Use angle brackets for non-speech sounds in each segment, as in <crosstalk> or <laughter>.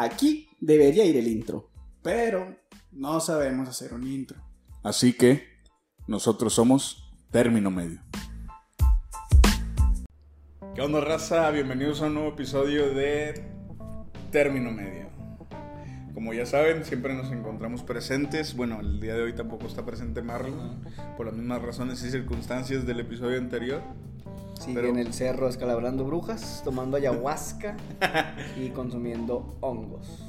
Aquí debería ir el intro, pero no sabemos hacer un intro. Así que nosotros somos Término Medio. ¿Qué onda, raza? Bienvenidos a un nuevo episodio de Término Medio. Como ya saben, siempre nos encontramos presentes. Bueno, el día de hoy tampoco está presente Marlon, por las mismas razones y circunstancias del episodio anterior. Sigue Pero- en el cerro escalabrando brujas, tomando ayahuasca <laughs> y consumiendo hongos.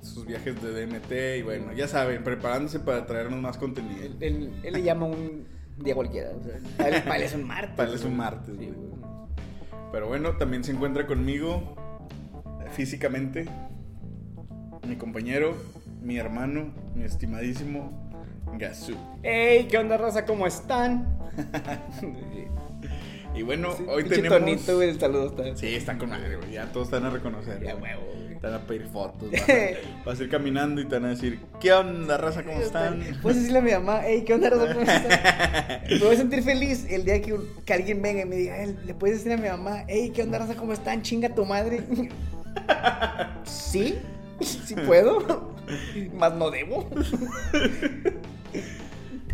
Sus viajes de DMT y bueno, ya saben, preparándose para traernos más contenido. Él, él- él le llama un día cualquiera. O sea, para él- para él es un martes. Para él es un martes, Sí. Pero bueno, también se encuentra conmigo físicamente mi compañero, mi hermano, mi estimadísimo Gazú. Hey, ¿qué onda, raza? ¿Cómo están? <laughs> Y bueno, Sí, hoy tenemos... tonito, güey, el saludo está. Sí, están con madre, güey. Ya todos están a reconocer. Ya, huevo. Están a pedir fotos. <laughs> Van a, vas a ir caminando y te van a decir, ¿qué onda, raza? ¿Cómo están? Puedes decirle a mi mamá, hey, ¿qué onda, raza? ¿Cómo están? <laughs> Me voy a sentir feliz el día que, un- que alguien venga y me diga, "Eh, le puedes decir a mi mamá, hey, ¿qué onda, raza? ¿Cómo están? Chinga tu madre. <laughs> ¿Sí? ¿Sí puedo? Más no debo.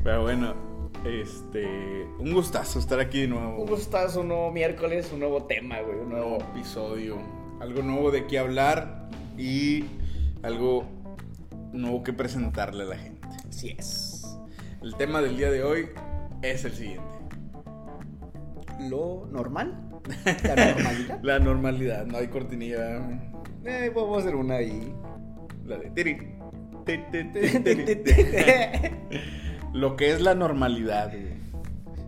Pero bueno, este... Un gustazo estar aquí de nuevo. Un gustazo, un nuevo miércoles, un nuevo tema, güey. Un nuevo. episodio. Algo nuevo de qué hablar y algo nuevo que presentarle a la gente. Así es. El tema del día de hoy es el siguiente. Lo normal. <laughs> La normalidad. La normalidad, no hay cortinilla. Eh, vamos a hacer una ahí. La de tiri, <laughs> <laughs> Lo que es la normalidad, güey.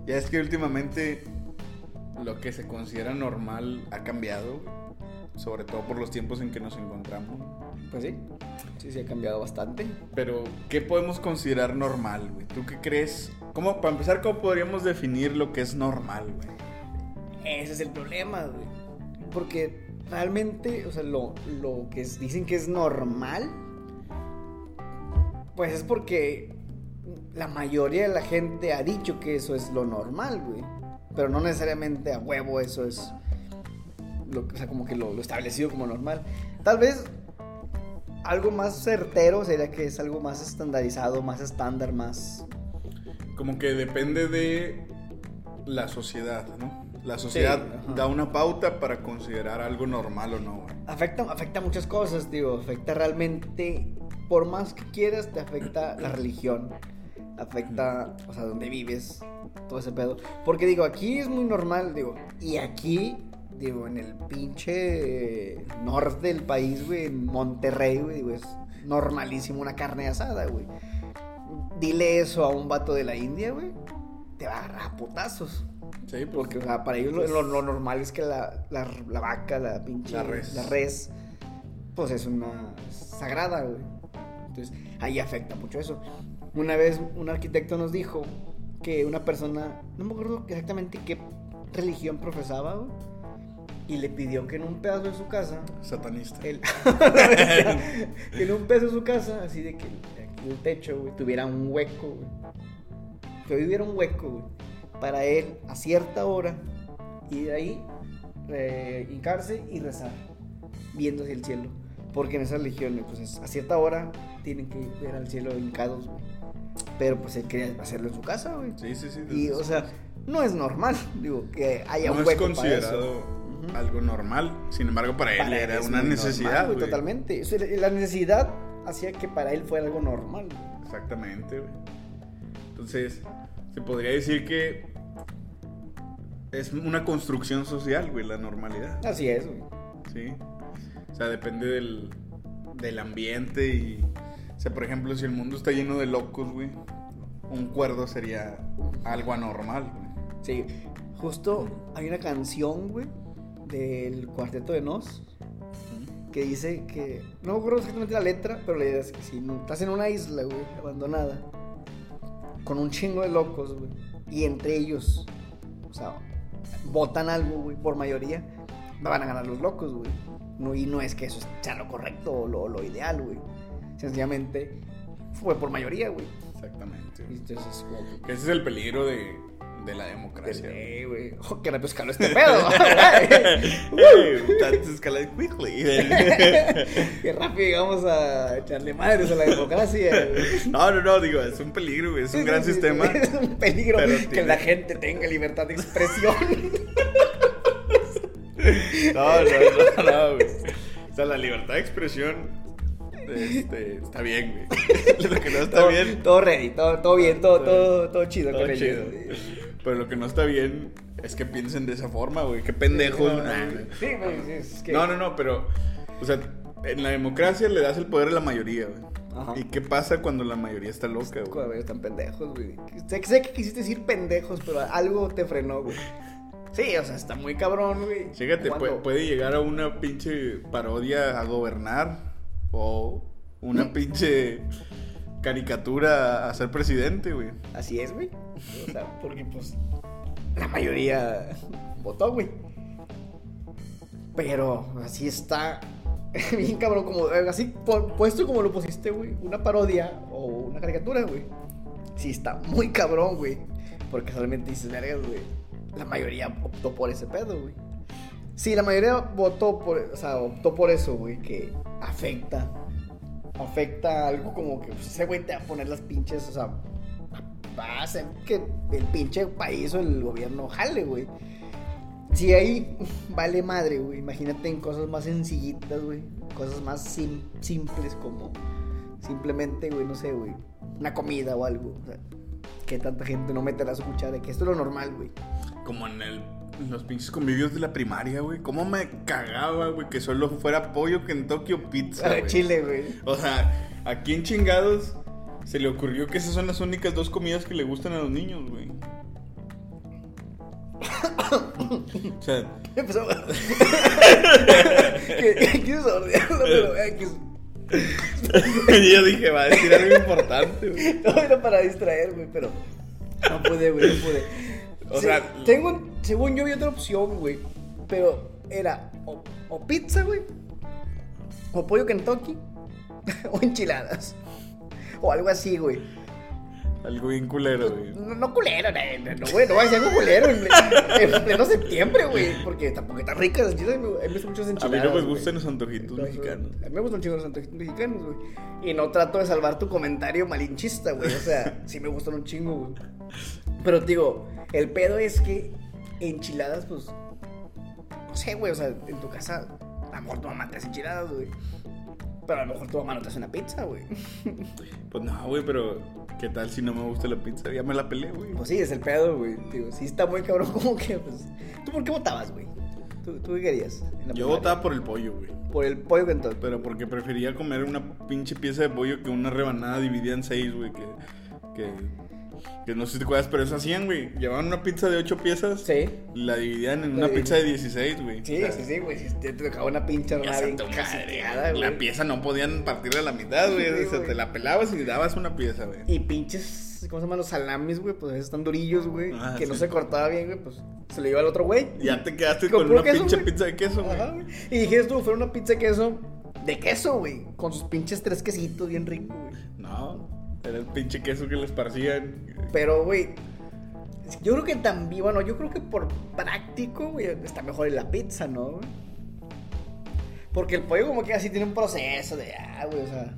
Ya es que últimamente lo que se considera normal ha cambiado, sobre todo por los tiempos en que nos encontramos. Pues sí. Sí, sí, ha cambiado bastante. Pero, ¿qué podemos considerar normal, güey? ¿Tú qué crees? ¿Cómo, para empezar, cómo podríamos definir lo que es normal, güey? Ese es el problema, güey. Porque realmente, o sea, lo, lo que es- dicen que es normal, pues es porque la mayoría de la gente ha dicho que eso es lo normal, güey. Pero no necesariamente a huevo eso es, lo, o sea, como que lo, lo establecido como normal. Tal vez algo más certero sería que es algo más estandarizado, más estándar, más... Como que depende de la sociedad, ¿no? La sociedad da una pauta para considerar algo normal o no, güey. Afecta, afecta muchas cosas, digo. Afecta realmente, por más que quieras, te afecta la religión. Afecta, o sea, donde vives, todo ese pedo. Porque digo, aquí es muy normal, digo. Y aquí, digo, en el pinche norte del país, güey, en Monterrey, güey, digo, es normalísimo una carne asada, güey. Dile eso a un vato de la India, güey. Te va a agarrar a putazos. Sí, pues, Porque, o sea, para ellos lo, lo- lo normal es que la, la- la vaca, la pinche. La res. la res, pues es una sagrada, güey. Entonces, ahí afecta mucho eso. Una vez un arquitecto nos dijo que una persona, no me acuerdo exactamente qué religión profesaba, güey, y le pidió que en un pedazo de su casa, satanista. él, que <laughs> en un pedazo de su casa, así de que aquí el techo, güey, tuviera un hueco, güey. Que hoy hubiera un hueco, güey, para él a cierta hora ir ahí, eh, hincarse y rezar, viendo hacia el cielo. Porque en esa religión, pues es- a cierta hora tienen que ver al cielo hincados, güey. Pero pues él quería hacerlo en su casa, güey. Sí, sí, sí. Y, o sea, no es normal, digo, que haya no un es hueco para considerado eso. Ujú. algo normal. Sin embargo, para él Para él era es una necesidad, normal, güey. Totalmente. O sea, la necesidad hacía que para él fuera algo normal. Exactamente, güey. Entonces, se podría decir que es una construcción social, güey, la normalidad. Así es, güey. Sí. O sea, depende del, del ambiente y... O sea, por ejemplo, si el mundo está lleno de locos, güey, un cuerdo sería algo anormal, güey. Sí, justo hay una canción, güey, del Cuarteto de Nos que dice que. No me acuerdo exactamente la letra, pero la idea es que si no, estás en una isla, güey, abandonada, con un chingo de locos, güey, y entre ellos, o sea, votan algo, güey, por mayoría, van a ganar los locos, güey. No, y no es que eso sea lo correcto o lo, lo ideal, güey. Sencillamente fue por mayoría, güey. Exactamente. Y entonces, como que- Que ese es el peligro de, de la democracia. Eh, güey. <laughs> Oh, qué rápido escaló este pedo. <laughs> Quickly. <laughs> qué rápido llegamos a echarle madres a la democracia. No, no, no, digo, es un peligro, güey. Es un Sí, gran sí, sí, sistema. Es un peligro que tiene- la gente tenga libertad de expresión. No, no, no, no, güey. O sea, la libertad de expresión este, está bien, güey. <laughs> Lo que no está todo, bien. todo ready, todo, todo bien, todo, Todo- todo, chido todo con ellos. Pero lo que no está bien es que piensen de esa forma, güey. Qué pendejos. No, Nah, Sí, güey, es que... No, no, no, pero. O sea, en la democracia le das el poder a la mayoría, güey. Ajá. ¿Y qué pasa cuando la mayoría está loca, güey? Están pendejos, güey. Sé, sé que quisiste decir pendejos, pero algo te frenó, güey. Sí, o sea, está muy cabrón, güey. Fíjate, puede, puede llegar a una pinche parodia a gobernar o una <laughs> pinche caricatura a ser presidente, güey. Así es, güey. O sea, <laughs> porque pues la mayoría votó, güey. Pero así está. <laughs> Bien cabrón, como así pu- puesto como lo pusiste, güey. Una parodia o una caricatura, güey. Sí está muy cabrón, güey. Porque solamente dices, vergas, güey. La mayoría optó por ese pedo, güey. Sí, la mayoría votó por, o sea, optó por eso, güey, que afecta. Afecta algo como que pues, ese güey te va a poner las pinches, o sea, va a hacer que el pinche país o el gobierno jale, güey. Si ahí <laughs> vale madre, güey, imagínate en cosas más sencillitas, güey. Cosas más sim- simples como simplemente, güey, no sé, güey, una comida o algo. Que tanta gente no meterá su cuchara, que esto es lo normal, güey. Como en, el, los pinches convivios de la primaria, güey. ¿Cómo me cagaba, güey, que solo fuera pollo, Kentucky o pizza, güey? Chile, güey. O sea, aquí en chingados se le ocurrió que esas son las únicas dos comidas que le gustan a los niños, güey. o sea, Empezó. <laughs> que, que quiso sordearlo, pero que <laughs> yo dije, va a decir algo importante, güey. no era para distraer, güey, pero no pude, güey, no pude. O sea- tengo, según yo vi otra opción, güey, pero era o, o pizza, güey, o pollo Kentucky, <laughs> o enchiladas, o algo así, güey. Algo bien culero, güey. No, no culero, no, güey, no va a ser algo culero en, en pleno septiembre, güey, porque tampoco las enchiladas, me- he visto muchas A enchiladas. mí no me gustan los antojitos No, mexicanos. A mí me gustan un chingo los antojitos mexicanos, güey. Y no trato de salvar tu comentario malinchista, güey. O sea, <laughs> sí me gustan un chingo, güey. Pero digo, el pedo es que enchiladas, pues. No sé, güey. O sea, en tu casa, a lo mejor tu mamá te hace enchiladas, güey. Pero a lo mejor tu mamá no te hace una pizza, güey. <laughs> Pues no, güey, pero ¿qué tal si no me gusta la pizza? Ya me la pelé, güey. Pues sí, es el pedo, güey. Digo, sí está muy cabrón, <laughs> como que, pues. ¿Tú por qué votabas, güey? ¿Tú, ¿Tú qué querías? Yo primaria? votaba por el pollo, güey. Por el pollo Kentucky. Pero porque prefería comer una pinche pieza de pollo que una rebanada dividida en seis, güey. Que, que, que no sé si te acuerdas, pero eso hacían, güey. Llevaban una pizza de ocho piezas. Sí. y La dividían en La una pizza de 16, güey. Sí, O sea, sí, sí, güey. Si te tocaba una pinche se bien caseteada, La güey. pieza no podían partirla a la mitad, güey. Sí, o sea, güey. te la pelabas y dabas una pieza, güey. Y pinches, ¿cómo se llaman los salamis, güey? Pues están durillos, güey. Ah, que no se cortaba bien, güey. Pues se lo lleva al otro güey. Ya te quedaste Con una queso, pinche güey. pizza de queso, güey. Ajá, güey. Y dijiste tú, fuera una pizza de queso. De queso, güey. Con sus pinches tres quesitos bien ricos, güey. No, era el pinche queso que le esparcían. Pero, güey. Yo creo que también, bueno, yo creo que por práctico, güey, está mejor en la pizza, ¿no? Porque el pollo como que así tiene un proceso de, ah, güey, o sea,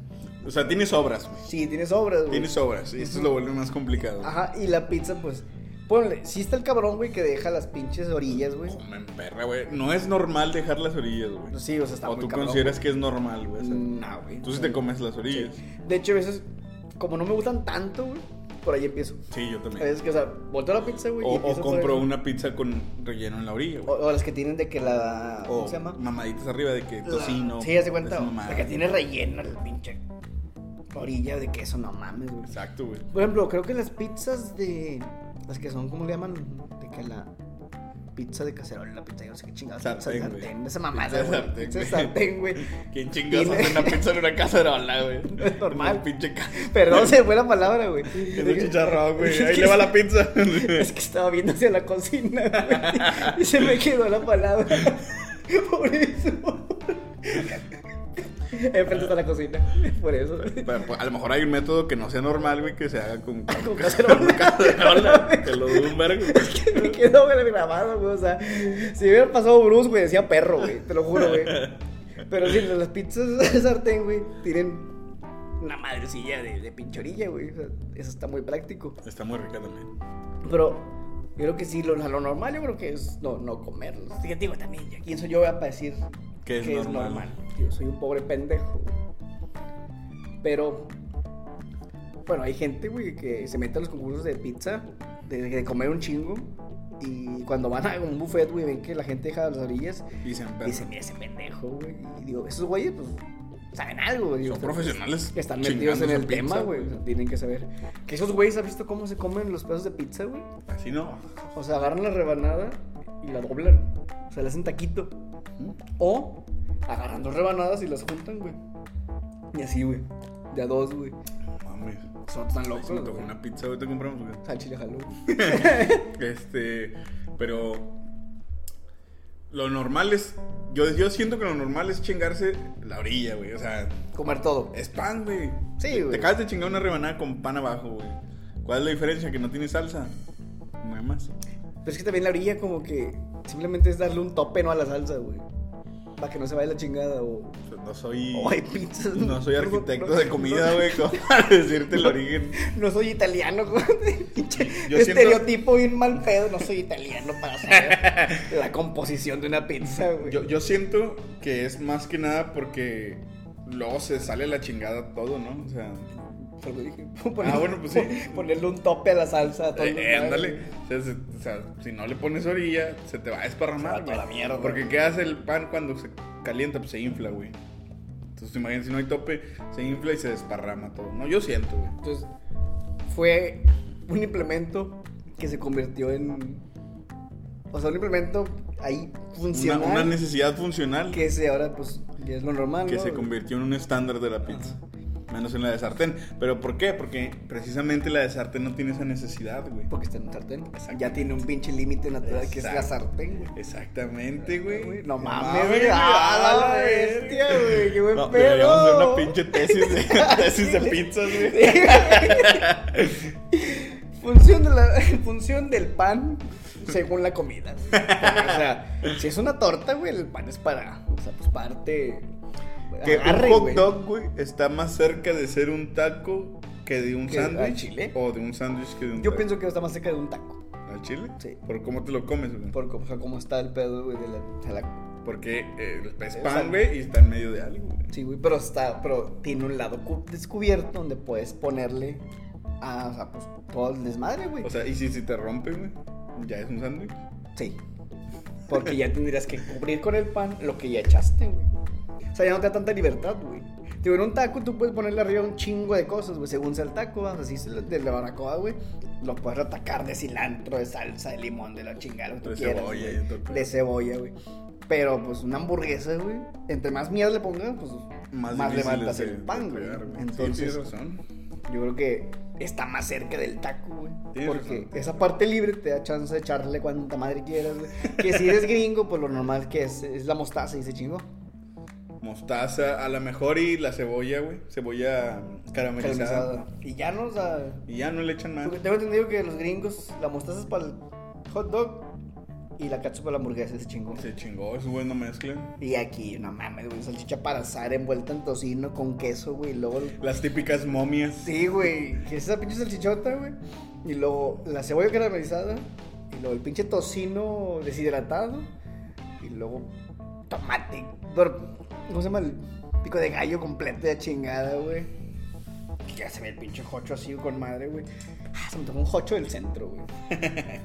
O sea, tiene sobras, güey. sí, tiene sobras, güey. Tiene sobras. Y esto lo vuelve más complicado. Ajá, y la pizza, pues, ponle, sí está el cabrón, güey, que deja las pinches orillas, güey. Perra. No es normal dejar las orillas, güey. Sí, o sea, está o muy tú cabrón, consideras que es normal, güey. O sea, No, güey. Tú sí te comes las orillas. De hecho, a veces, como no me gustan tanto, güey, por ahí empiezo. Sí, yo también. veces que, o sea, volteo la pizza, güey. y O, compro una pizza con relleno en la orilla, O, güey. o las que tienen de que la. ¿Cómo O se llama? mamaditas arriba de que La- tocino. Sí, hace cuenta. mamada. La que tiene relleno, el pinche. Orilla de queso, no mames, güey. Exacto, güey. Por ejemplo, creo que las pizzas de. Las que son, ¿cómo le llaman? De que la. Pizza de cacerola, la pizza de no sé qué chingados. Sartén, pizza de sartén, esa mamada, Pizza de güey. sartén, Pizza de güey. sartén, güey. ¿Quién chingados hace una pizza en una cacerola, güey? <laughs> Es normal. Pinche Perdón, se fue la palabra, güey. Es un chicharrón, güey. Ahí le va la pizza. <laughs> Es que estaba viendo hacia la cocina, güey. Y se me quedó la palabra. <laughs> Por eso. <laughs> Enfrente está la cocina. <laughs> Por eso. Pero, pues, a lo mejor hay un método que no sea normal, güey, que se haga con, con, Con cacerola. cacerola. Te lo dudo un vergo. <laughs> Me quedó güey, grabado, güey. O sea, si hubiera pasado Bruce, güey, decía perro, güey. Te lo juro, güey. Pero sí, las pizzas de sartén, güey, tienen una madrecilla de, de pinchorilla, güey. O sea, eso está muy práctico. Está muy rica también. Pero yo creo que sí, lo, lo normal yo creo que es no, no comerlo. Así que digo también, ¿ya ¿quién soy yo para decir Que es normal. Yo soy un pobre pendejo. Pero, bueno, hay gente, güey, que se mete a los concursos de pizza, de, de comer un chingo. Y cuando van a un buffet, güey, ven que la gente deja las orillas. Y se emperra. dicen, mira ese pendejo, güey. Y digo, esos güeyes, pues, saben algo, güey. Son Están- profesionales que están metidos en el tema, güey. O sea, tienen que saber. Que esos güeyes, ¿has visto cómo se comen los pedazos de pizza, güey? Así no. O sea, agarran la rebanada y la doblan. O sea, le hacen taquito. O agarran dos rebanadas y las juntan, güey. Y así, güey. De a dos, güey. Mames. Son tan locos. me tocó una pizza, güey, te compramos, güey. Al chile jaló. <laughs> Este, pero lo normal es, yo, yo siento que lo normal es chingarse la orilla, güey. O sea, Comer todo. es pan, güey. Sí, güey. Te acabas de chingar una rebanada con pan abajo, güey. ¿Cuál es la diferencia? Que no tiene salsa. No hay más. Pero es que también la orilla como que simplemente es darle un tope, no a la salsa, güey. Para que no se vaya la chingada o... Sea, No soy, O hay pizzas. no soy arquitecto no- de comida, güey, como para <laughs> decirte el origen. No soy italiano, <laughs> güey. Yo siento- estereotipo bien mal pedo. No soy italiano para saber <laughs> la composición de una pizza, güey. Yo, yo siento que es más que nada porque luego se sale la chingada todo, ¿no? O sea, Ah, bueno, pues sí. <laughs> Ponerle un tope a la salsa. todo Eh, eh, ándale. O sea, se- o sea, si no le pones orilla, se te va a Se desparramar. va toda güey. la mierda. Porque ¿qué hace el pan cuando se calienta? Pues se infla, güey. Entonces, imagínate, si no hay tope, se infla y se desparrama todo. No, yo siento, güey. Entonces, fue un implemento que se convirtió en. O sea, un implemento ahí funcional. una necesidad funcional que, que ese ahora, pues, ya es lo normal. ¿no? se convirtió en un estándar de la pizza. Menos en la de sartén. ¿Pero por qué? Porque precisamente la de sartén no tiene esa necesidad, güey. Porque está en un sartén. Exacto. Ya tiene un pinche límite natural que es la sartén, güey. Exactamente, güey. No mames, güey. Ah, la bestia, güey. Qué buen No, pedo. deberíamos hacer una pinche tesis de, <laughs> tesis de pizzas, güey. función, de la, <laughs> función del pan según la comida. O sea, si es una torta, güey, el pan es para, o sea, pues parte. Que agarre, un hot dog, güey, está más cerca de ser un taco que de un ¿Que al sándwich. chile? O de un sándwich que de un Yo taco. pienso que está más cerca de un taco. ¿Al chile? Sí. ¿Por cómo te lo comes, güey? Por o sea, cómo está el pedo, güey, de la, de la- Porque eh, es pan, güey, y está en medio de algo, güey. Sí, güey, pero está, pero tiene un lado cu- descubierto donde puedes ponerle a, o sea, pues, todo el desmadre, güey. O sea, y si, si te rompe, güey, ya es un sándwich. Sí. Porque ya tendrías que cubrir con el pan lo que ya echaste, güey. O sea, ya no te da tanta libertad, güey. Digo, en un taco tú puedes ponerle arriba un chingo de cosas, güey, según sea el taco, o sea, si de la barbacoa, güey, lo puedes atacar de cilantro, de salsa, de limón, de la chingada, lo que tú De quieras, cebolla güey. y todo el pedo. De cebolla, güey. Pero, pues, una hamburguesa, güey, entre más mierda le pongas, pues, más, difícil levantas el pan, güey. Entonces, Sí, razón. yo creo que está más cerca del taco, güey. Porque razón. esa parte libre te da chance de echarle cuanta madre quieras, güey. Que si eres gringo, pues lo normal que es, es la mostaza y se chingó. Mostaza, a lo mejor y la cebolla, güey. Cebolla caramelizada. Caramelizada. Y ya no, o sea. Y ya no le echan más. porque Tengo entendido que los gringos, la mostaza es para el hot dog y la ketchup para la hamburguesa, se chingó. Se chingó, es buena mezcla. Y aquí, no mames, güey, salchicha para asar envuelta en tocino con queso, güey. y Luego Las típicas momias. Sí, güey. Que es esa pinche salchichota, güey. Y luego la cebolla caramelizada. Y luego el pinche tocino deshidratado. Y luego tomate. Pero, ¿Cómo se llama? El pico de gallo completo de chingada, güey. Ya se ve el pinche jocho así con madre, güey. Ah, se me tocó un jocho del centro, güey. <laughs>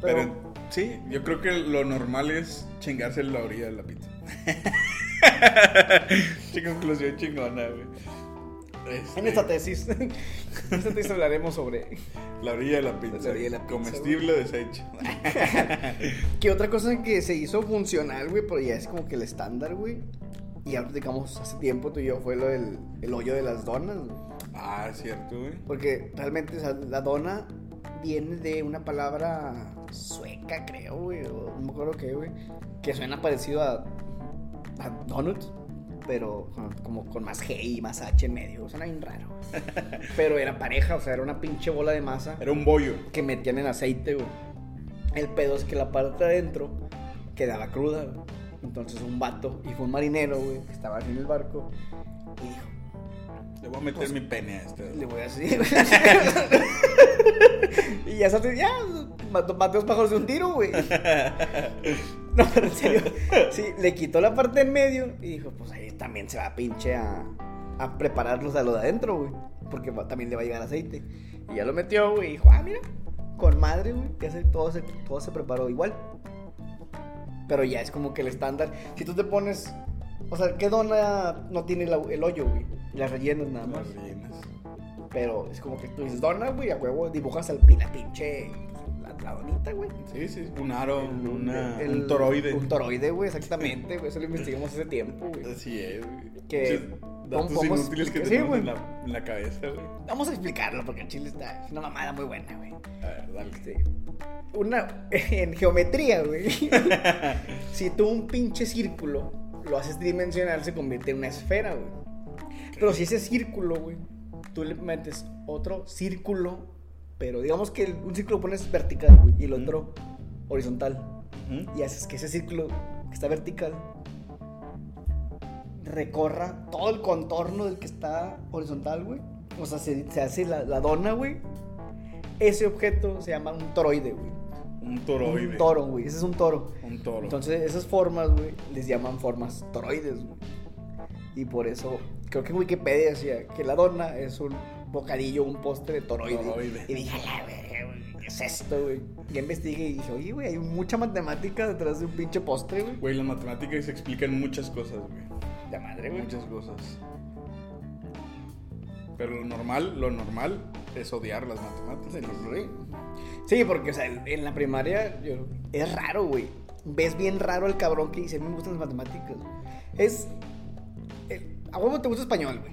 Pero, Pero, sí, yo creo que lo normal es chingarse la orilla de la pizza. <laughs> Qué conclusión chingona, güey. Este, en esta tesis, <laughs> en esta tesis hablaremos sobre La orilla de la pizza. La orilla de la pizza, Comestible desecho. <laughs> Que otra cosa que se hizo funcional, güey, pero ya es como que el estándar, güey. Y ya platicamos hace tiempo tú y yo, fue lo del el hoyo de las donas, güey. Ah, es cierto, güey. Porque realmente, o sea, la dona viene de una palabra sueca, creo, güey, o no me acuerdo qué, güey. Que suena parecido a, a donut. Pero con- como con más G y más H en medio. Suena bien raro. <laughs> Pero era pareja, o sea, era una pinche bola de masa Era un bollo. que metían en aceite, güey. El pedo es que la parte de adentro quedaba cruda, güey. Entonces un vato, y fue un marinero, güey, que estaba en el barco, y dijo, Le voy a meter Pues, mi pene a este. le voy a decir, y ya sabes, ya, maté dos pájaros de un tiro, güey. <laughs> No, pero en serio, sí, le quitó la parte en medio y dijo, pues ahí también se va pinche a, a prepararlos a lo de adentro, güey. Porque también le va a llegar aceite. Y ya lo metió, güey, y dijo, ah, mira, con madre, güey, ya se, todo, se, todo se preparó igual. Pero ya es como que el estándar. Si tú te pones, o sea, ¿qué dona no tiene la- el hoyo, güey? Las rellenas nada más. Las rellenas. Pero es como que tú dices, dona, güey, a huevo, dibujas al pi- la pinche, la, la donita, güey. Sí, sí. Un aro, una, El- un toroide. Un toroide, güey, exactamente, güey. Eso lo investigamos hace tiempo, güey. Así es, güey. Que- Muchos Datos vamos- inútiles que sí, tenemos en la, en la cabeza, güey. Vamos a explicarlo porque el chile está. Es una mamada muy buena, güey. A ver, dale. Este, una. <laughs> En geometría, güey. <laughs> si tú un pinche círculo lo haces tridimensional, se convierte en una esfera, güey. Pero si ese círculo, güey, tú le metes otro círculo, pero digamos que un círculo lo pones vertical, güey, y el otro horizontal. Y haces que ese círculo que está vertical recorra todo el contorno del que está horizontal, güey. O sea, se, se hace la, la dona, güey. Ese objeto se llama un toroide, güey. Un toroide. Un toro, güey. Ese es un toro. Un toro. Entonces, esas formas, güey, les llaman formas toroides, güey. Y por eso, creo que en Wikipedia decía que la dona es un bocadillo, un postre de toroide. Toroide. Y dije, la güey, ¿qué es esto, güey? Ya investigué y dije, oye, güey, hay mucha matemática detrás de un pinche postre, güey. Güey, las matemáticas explican muchas cosas, güey. La madre, güey. Muchas cosas. Pero lo normal, lo normal es odiar las matemáticas. Sí, Sí, porque, o sea, en en la primaria yo- es raro, güey. Ves bien raro el cabrón que dice, a mí me gustan las matemáticas. güey". Es... el- a huevo te gusta español, güey.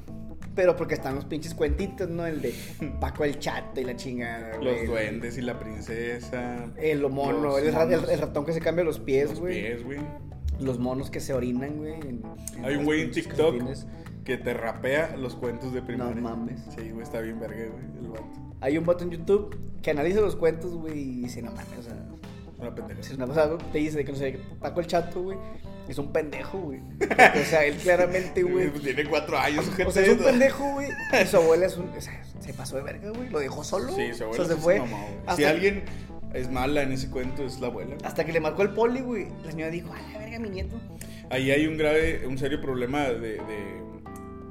Pero porque están los pinches cuentitos, ¿no? El de <laughs> Paco el Chato y la chingada, güey. Los duendes y la princesa. El mono, Los el, el- ratón que se cambia los pies, Los güey. pies, güey. Los monos que se orinan, güey. Hay un los güey en TikTok. Que te rapea los cuentos de primaria. No mames. Sí, güey, está bien verga, güey, el vato. Hay un vato en YouTube que analiza los cuentos, güey, y dice, no mames, o sea... Una pendeja. Si una cosa te dice que no sé, Paco el Chato, güey, es un pendejo, güey. Porque, O sea, él <laughs> claramente, güey. Tiene cuatro años, gente. O sea, es un pendejo, güey. Y su abuela es un. O sea, se pasó de verga, güey. Lo dejó solo. Sí, su O abuela sea, se fue. Si alguien es mala en ese cuento, es la abuela. hasta que le marcó el poli, güey. La señora dijo, a la verga, mi nieto. Ahí hay un grave, un serio problema de, de,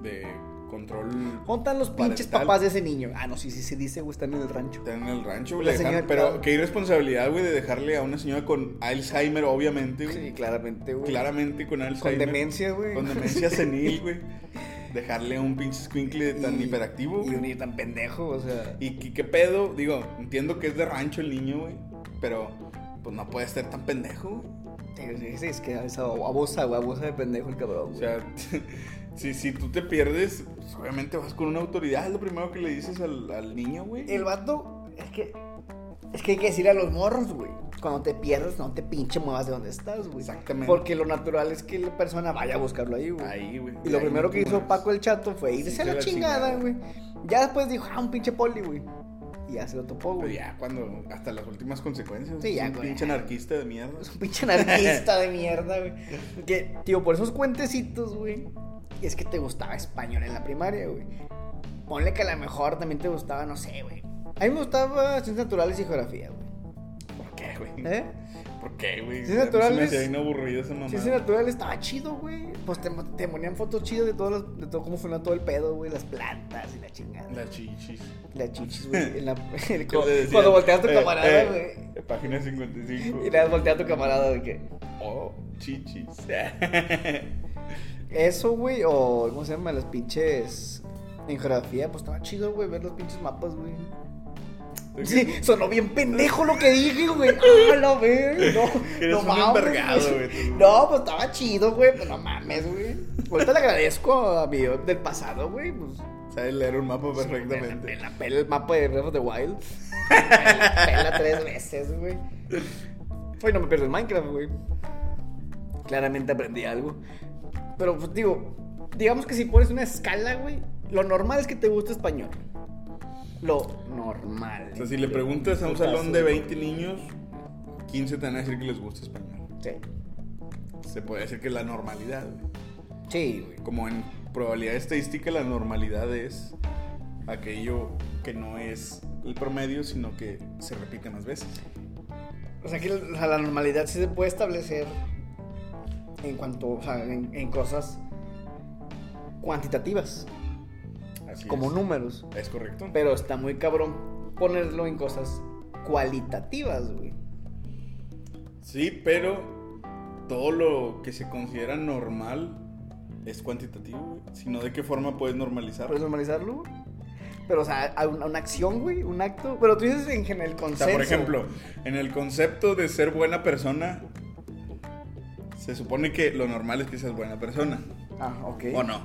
de control. ¿Dónde están los pinches Parental. papás de ese niño? Ah, no, sí, sí, se dice, güey, están en el rancho. Está en el rancho, güey. Pero claro. qué irresponsabilidad, güey, de dejarle a una señora con Alzheimer, obviamente, güey. Sí, claramente, güey. Claramente con Alzheimer. Con demencia, güey. Con demencia senil, <laughs> güey. Dejarle a un pinche squinkle tan Y- hiperactivo, Y un niño tan pendejo, o sea. ¿Y qué, qué pedo? Digo, entiendo que es de rancho el niño, güey. Pero, pues no puede ser tan pendejo, güey. Sí, sí, sí, es que abusa, güey, abusa de pendejo el cabrón, O güey. sea, <laughs> si, si tú te pierdes, pues, obviamente vas con una autoridad. Es lo primero que le dices al, al niño, güey. El vato, es que. Es que hay que decirle a los morros, güey. Cuando te pierdes, no te pinche muevas de donde estás, güey. Exactamente. Porque lo natural es que la persona vaya a buscarlo ahí, güey. Ahí, güey. Y lo Ahí primero que hizo. Paco el Chato fue irse Sí, a la, la chingada, güey. Ya después dijo, ah, un pinche poli, güey. Y ya se lo topó, Pero güey. ya, cuando, hasta las últimas consecuencias. Sí, es ya, un güey. pinche anarquista de mierda. Es un pinche anarquista de <laughs> mierda, güey. Que, tío, por esos cuentecitos, güey. Es que te gustaba español en la primaria, güey. Ponle que a lo mejor también te gustaba, no sé, güey. A mí me gustaba ciencias naturales y geografía, güey. ¿Por qué, güey? ¿Eh? ¿Por qué, güey? Se naturales. Me hacía bien aburrido esa mamá. Ciencias naturales estaba chido, güey. Pues te, te ponían fotos chidas de, todos los- de todo cómo funciona todo el pedo, güey. Las plantas y la chingada. La chichis. La chichis, güey. <laughs> cuando volteas a tu Eh, camarada, eh, güey. Página 55. Y le das voltear a tu camarada de que. Oh, chichis. <laughs> Eso, güey, o ¿cómo se llama? Las pinches. En geografía, pues estaba chido, güey, ver los pinches mapas, güey. Sí, sonó bien pendejo lo que dije, güey. <laughs> Ah, la ver, no. Eres no un mames, güey. No, pues estaba chido, güey. Pues no mames, güey. Ahorita le agradezco a mi del pasado, güey. Pues. Sabes leer un mapa Me perfectamente. la pela el mapa de Breath of the Wild. Me la <laughs> pela tres veces, güey. Hoy no me pierdo el Minecraft, güey. Claramente aprendí algo. Pero, pues, digo, digamos que si pones una escala, güey, lo normal es que te guste español. Lo normal. O sea, si le preguntas a un salón de güey. 20 niños, 15 te van a decir que les gusta español. Sí. Se puede decir que es la normalidad, güey. Sí, güey. Como en probabilidad estadística, la normalidad es aquello que no es el promedio, sino que se repite más veces. O sea, que la normalidad sí se puede establecer en cuanto, o sea, en, en cosas cuantitativas, Así como es. números. Es correcto. Pero está muy cabrón ponerlo en cosas cualitativas, güey. Sí, pero todo lo que se considera normal es cuantitativo, güey. Sino de qué forma puedes normalizarlo. ¿Puedes normalizarlo? güey? Pero, o sea, a una, una acción, güey, un acto. Pero tú dices en el O consenso. sea, por ejemplo, en el concepto de ser buena persona, se supone que lo normal es que seas buena persona. Ah, ok. ¿O no?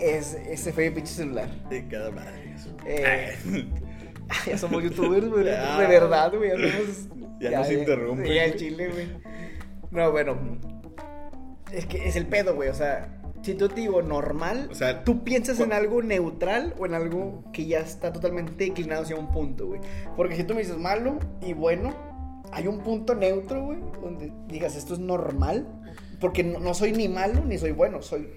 Es ese fue mi pinche celular. De cada madre. eso. Eh, <laughs> ya somos youtubers, güey. Ya. De verdad, güey. Ya, somos- Ya nos interrumpen, Sí, ya el chile, güey. No, bueno. Es que es el pedo, güey. O sea, si yo te digo normal, O sea, tú piensas en algo neutral o en algo que ya está totalmente inclinado hacia un punto, güey. Porque si tú me dices malo y bueno, hay un punto neutro, güey, donde digas esto es normal. Porque no, no soy ni malo ni soy bueno, soy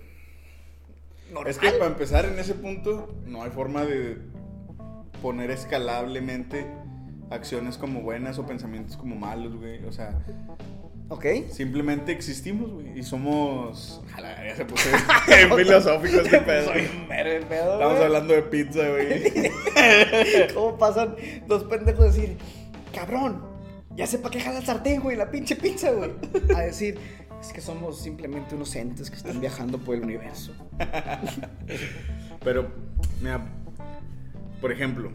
normal. Es que para empezar en ese punto, no hay forma de poner escalablemente acciones como buenas o pensamientos como malos, güey. O sea, ¿Ok? simplemente existimos, güey. Y somos. Jala, ya se puso <laughs> filosófico este pedo. Soy un mero el pedo, Estamos hablando de pizza, güey. <laughs> ¿Cómo pasan dos pendejos a decir, cabrón, ya sé para qué jala el sartén, güey, la pinche pizza, güey? A decir, es que somos simplemente unos entes que están viajando por el universo. <laughs> Pero, mira, por ejemplo,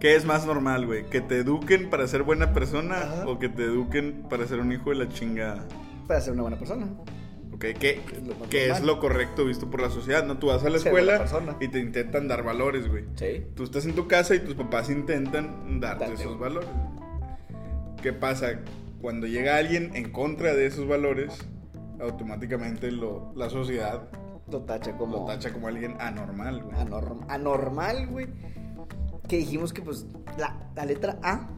¿qué es más normal, güey? ¿Que te eduquen para ser buena persona Ajá. o que te eduquen para ser un hijo de la chingada? Para ser una buena persona. ¿Ok? ¿Qué, Es es lo correcto visto por la sociedad? No, tú vas a la escuela y te intentan dar valores, güey. Sí. Tú estás en tu casa y tus papás intentan darte esos valores. ¿Qué pasa? Cuando llega alguien en contra de esos valores, automáticamente lo- la sociedad Lo tacha como lo tacha como alguien anormal, güey. anorm- anormal, güey. Que dijimos que, pues, la, la letra A.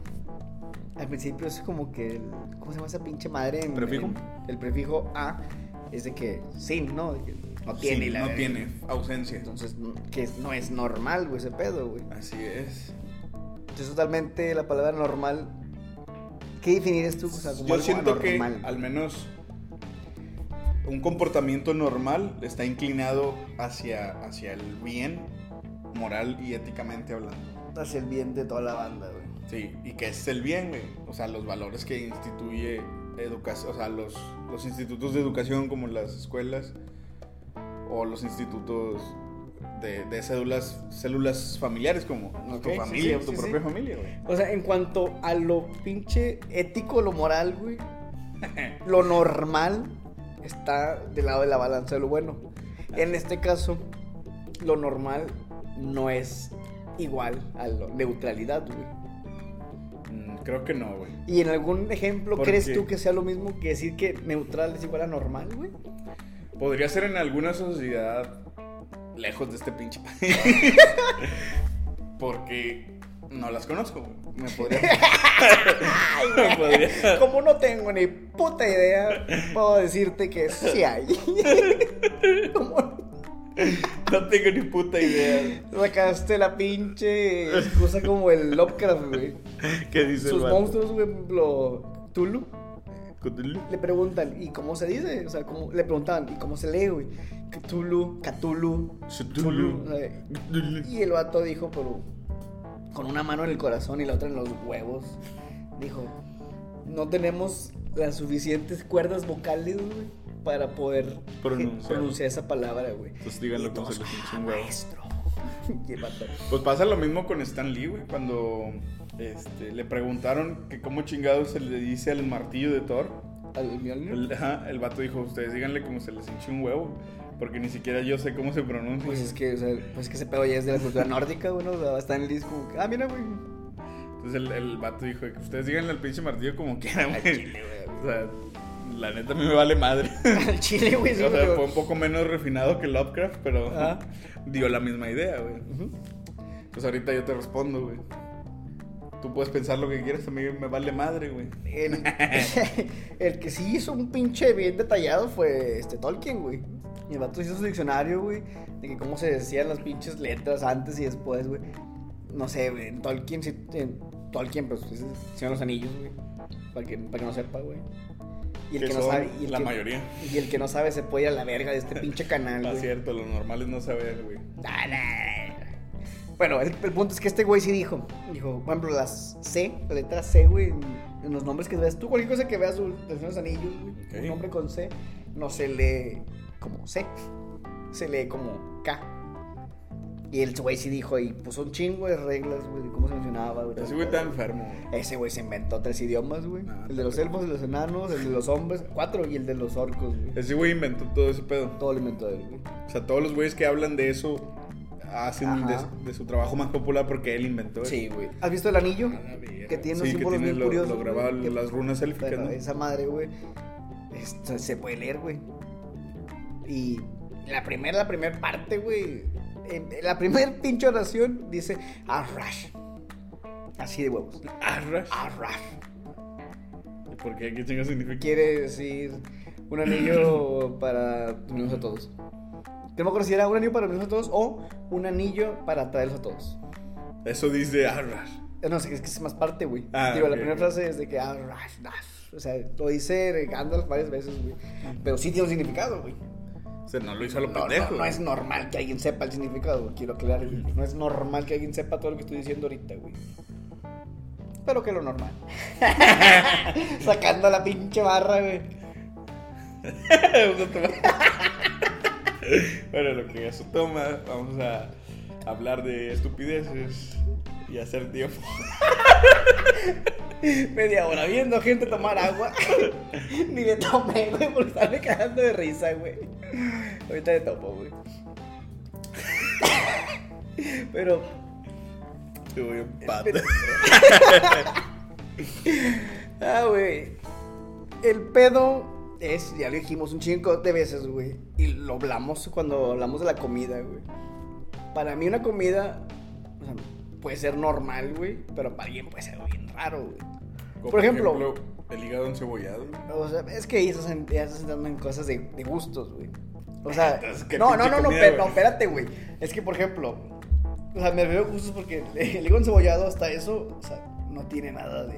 Al principio es como que el, ¿Cómo se llama esa pinche madre? En- ¿Prefijo? en- el prefijo A es de que sin, ¿no? No Sí, tiene. la no verga. tiene ausencia. Entonces, que no es normal, güey, ese pedo, güey. Así es. Entonces, totalmente la palabra normal. ¿Qué definirías tú? O sea, como Yo algo siento que al menos un comportamiento normal está inclinado hacia, hacia el bien, moral y éticamente hablando. Hacia el bien de toda la banda, güey. Sí, y que es el bien, güey. O sea, los valores que instituye educación, o sea, los, los institutos de educación como las escuelas o los institutos de, de células, células familiares como Ok, tu familia sí, tu sí, propia familia, güey. O sea, en cuanto a lo pinche ético, lo moral, güey, <laughs> lo normal está del lado de la balanza de lo bueno. En este caso, lo normal no es igual a la neutralidad, güey. Mm, Creo que no, güey. ¿Y en algún ejemplo ¿Por crees qué? tú que sea lo mismo que decir que neutral es igual a normal, güey? Podría ser en alguna sociedad lejos de este pinche país. <laughs> Porque no las conozco. Me podría. <laughs> me podría. Como no tengo ni puta idea, puedo decirte que sí hay. <laughs> Como No tengo ni puta idea. sacaste la pinche excusa como el Lovecraft, güey. ¿Qué dice Sus el monstruos, güey, lo Tulu, Cthulhu. le preguntan, ¿y cómo se dice? O sea, ¿cómo? le preguntaban, ¿y cómo se lee, güey? Cthulhu, Cthulhu, Cthulhu. o sea, Y el vato dijo, pero con una mano en el corazón y la otra en los huevos, dijo, no tenemos las suficientes cuerdas vocales, güey, para poder Pronunciar. pronunciar esa palabra, güey. Entonces díganlo como se les "Ah, un huevo". maestro. <laughs> Pues pasa lo mismo con Stan Lee, güey. Cuando este, le preguntaron que cómo chingado se le dice al martillo de Thor. ¿al Mjolnir? El, ajá, el vato dijo, ustedes díganle como se les hinche un huevo. Porque ni siquiera yo sé cómo se pronuncia. Pues es que, o sea, pues es que ese pedo ya es de la cultura nórdica, güey, ¿no? O sea, está en el disco, ah, mira, güey. Entonces el, el vato dijo que ustedes díganle al pinche martillo como quieran, güey. chile, güey. O sea, La neta a mí me vale madre. <laughs> Al chile, güey. sí, o sea, pero- fue un poco menos refinado que Lovecraft, pero Ajá. <laughs> dio la misma idea, güey. Ujú. Pues ahorita yo te respondo, güey. Tú puedes pensar lo que quieras, a mí me vale madre, güey. <laughs> El, que sí hizo un pinche bien detallado fue este Tolkien, güey. Y el vato hizo su diccionario, güey, de que cómo se decían las pinches letras antes y después, güey. No sé, güey, en Tolkien, sí, en Tolkien, pues, es Señor los Anillos, güey. Para que, para que no sepa, güey. Y el Que que, no sabe. Y el la que- mayoría. Y el que no sabe se puede ir a la verga de este pinche canal, Está <laughs> güey. cierto, lo normal es no saber, güey. Ah, nah. Bueno, el, el punto es que este güey sí dijo, dijo, por ejemplo, las C, la letra C, güey, en, en los nombres que veas tú, cualquier cosa que veas, los Anillos, güey, un nombre con C, no se lee como C, se lee como K. Y el güey sí dijo y puso un chingo de reglas, güey, de cómo se mencionaba, güey. Ese güey está enfermo. güey. Ese güey se inventó tres idiomas, güey. El de los elfos, el de los enanos, el de los hombres, cuatro, y el de los orcos, güey. Ese güey inventó todo ese pedo. Todo lo inventó él, güey. O sea, todos los güeyes que hablan de eso de, Ajá. de su trabajo más popular porque él inventó eso. Sí, güey. ¿Has visto el anillo? A la verga. Que tiene Sí, que símbolos tiene muy lo- curiosos. lo que- las runas élficas, ¿no? esa madre, güey, esto se puede leer, güey. Y la primera, la primera parte, güey, la primera <laughs> pinche oración dice Arrash. Así de huevos. Arras. Arrash. ¿Y ¿Por qué? ¿Qué chingo significa? Quiere decir un anillo <clears throat> para unirnos a todos. No me acuerdo si era un anillo para unirnos a todos o un anillo para traerlos a todos. Eso dice Arras. Eh, No sé, es que es más parte, güey. Ah, Digo, la primera frase es de que Arrash, dash. O sea, lo dice Gandalf varias veces, güey. Pero sí tiene un significado, güey. O sea, no lo hizo a lo No, pendejo. no, no es normal que alguien sepa el significado, güey, quiero aclarar. güey. No es normal que alguien sepa todo lo que estoy diciendo ahorita, güey. Pero que lo normal. <laughs> Sacando la pinche barra, güey. <laughs> <laughs> <laughs> Bueno, lo que eso toma, vamos a hablar de estupideces y hacer tiempo. <laughs> Media hora viendo gente tomar agua. <laughs> Ni le tomé, güey, porque estaba cagando de risa, güey. Ahorita le tomo, güey. Pero Te voy en pata. Ah, güey. El pedo es, ya lo dijimos un chingo de veces, güey. Y lo hablamos cuando hablamos de la comida, güey. Para mí una comida o sea, puede ser normal, güey. Pero para alguien puede ser bien raro, güey. Como Por ejemplo- el hígado encebollado. O sea, es que ahí estás, ya estás entrando en cosas de, de gustos, güey. O sea, <laughs> Entonces, ¿qué no, no, no, no, comida, pe- güey? no, espérate, güey. Es que, por ejemplo, o sea, me refiero a gustos porque el hígado encebollado hasta eso, o sea, no tiene nada de...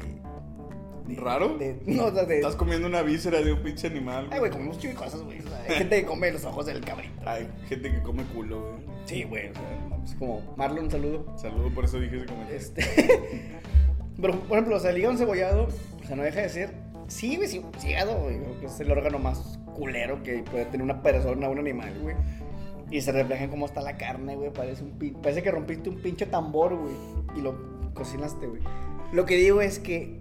de- ¿Raro? de- no, o sea, de... Estás comiendo una víscera de un pinche animal. Ay, güey, comemos chido cosas, güey. O sea, hay gente que come los ojos del cabrito. Hay gente que come culo, güey. Sí, güey. O sea, no, es como Marlon, un saludo. Saludo, por eso dije ese comentario. Este. <laughs> Pero, por ejemplo, o sea, el hígado encebollado, o sea, no deja de ser. Sí, güey, sí, hígado, güey. Que es el órgano más culero que puede tener una persona, un animal, güey. Y se refleja en cómo está la carne, güey. Parece, un pin- Parece que rompiste un pinche tambor, güey. Y lo cocinaste, güey. Lo que digo es que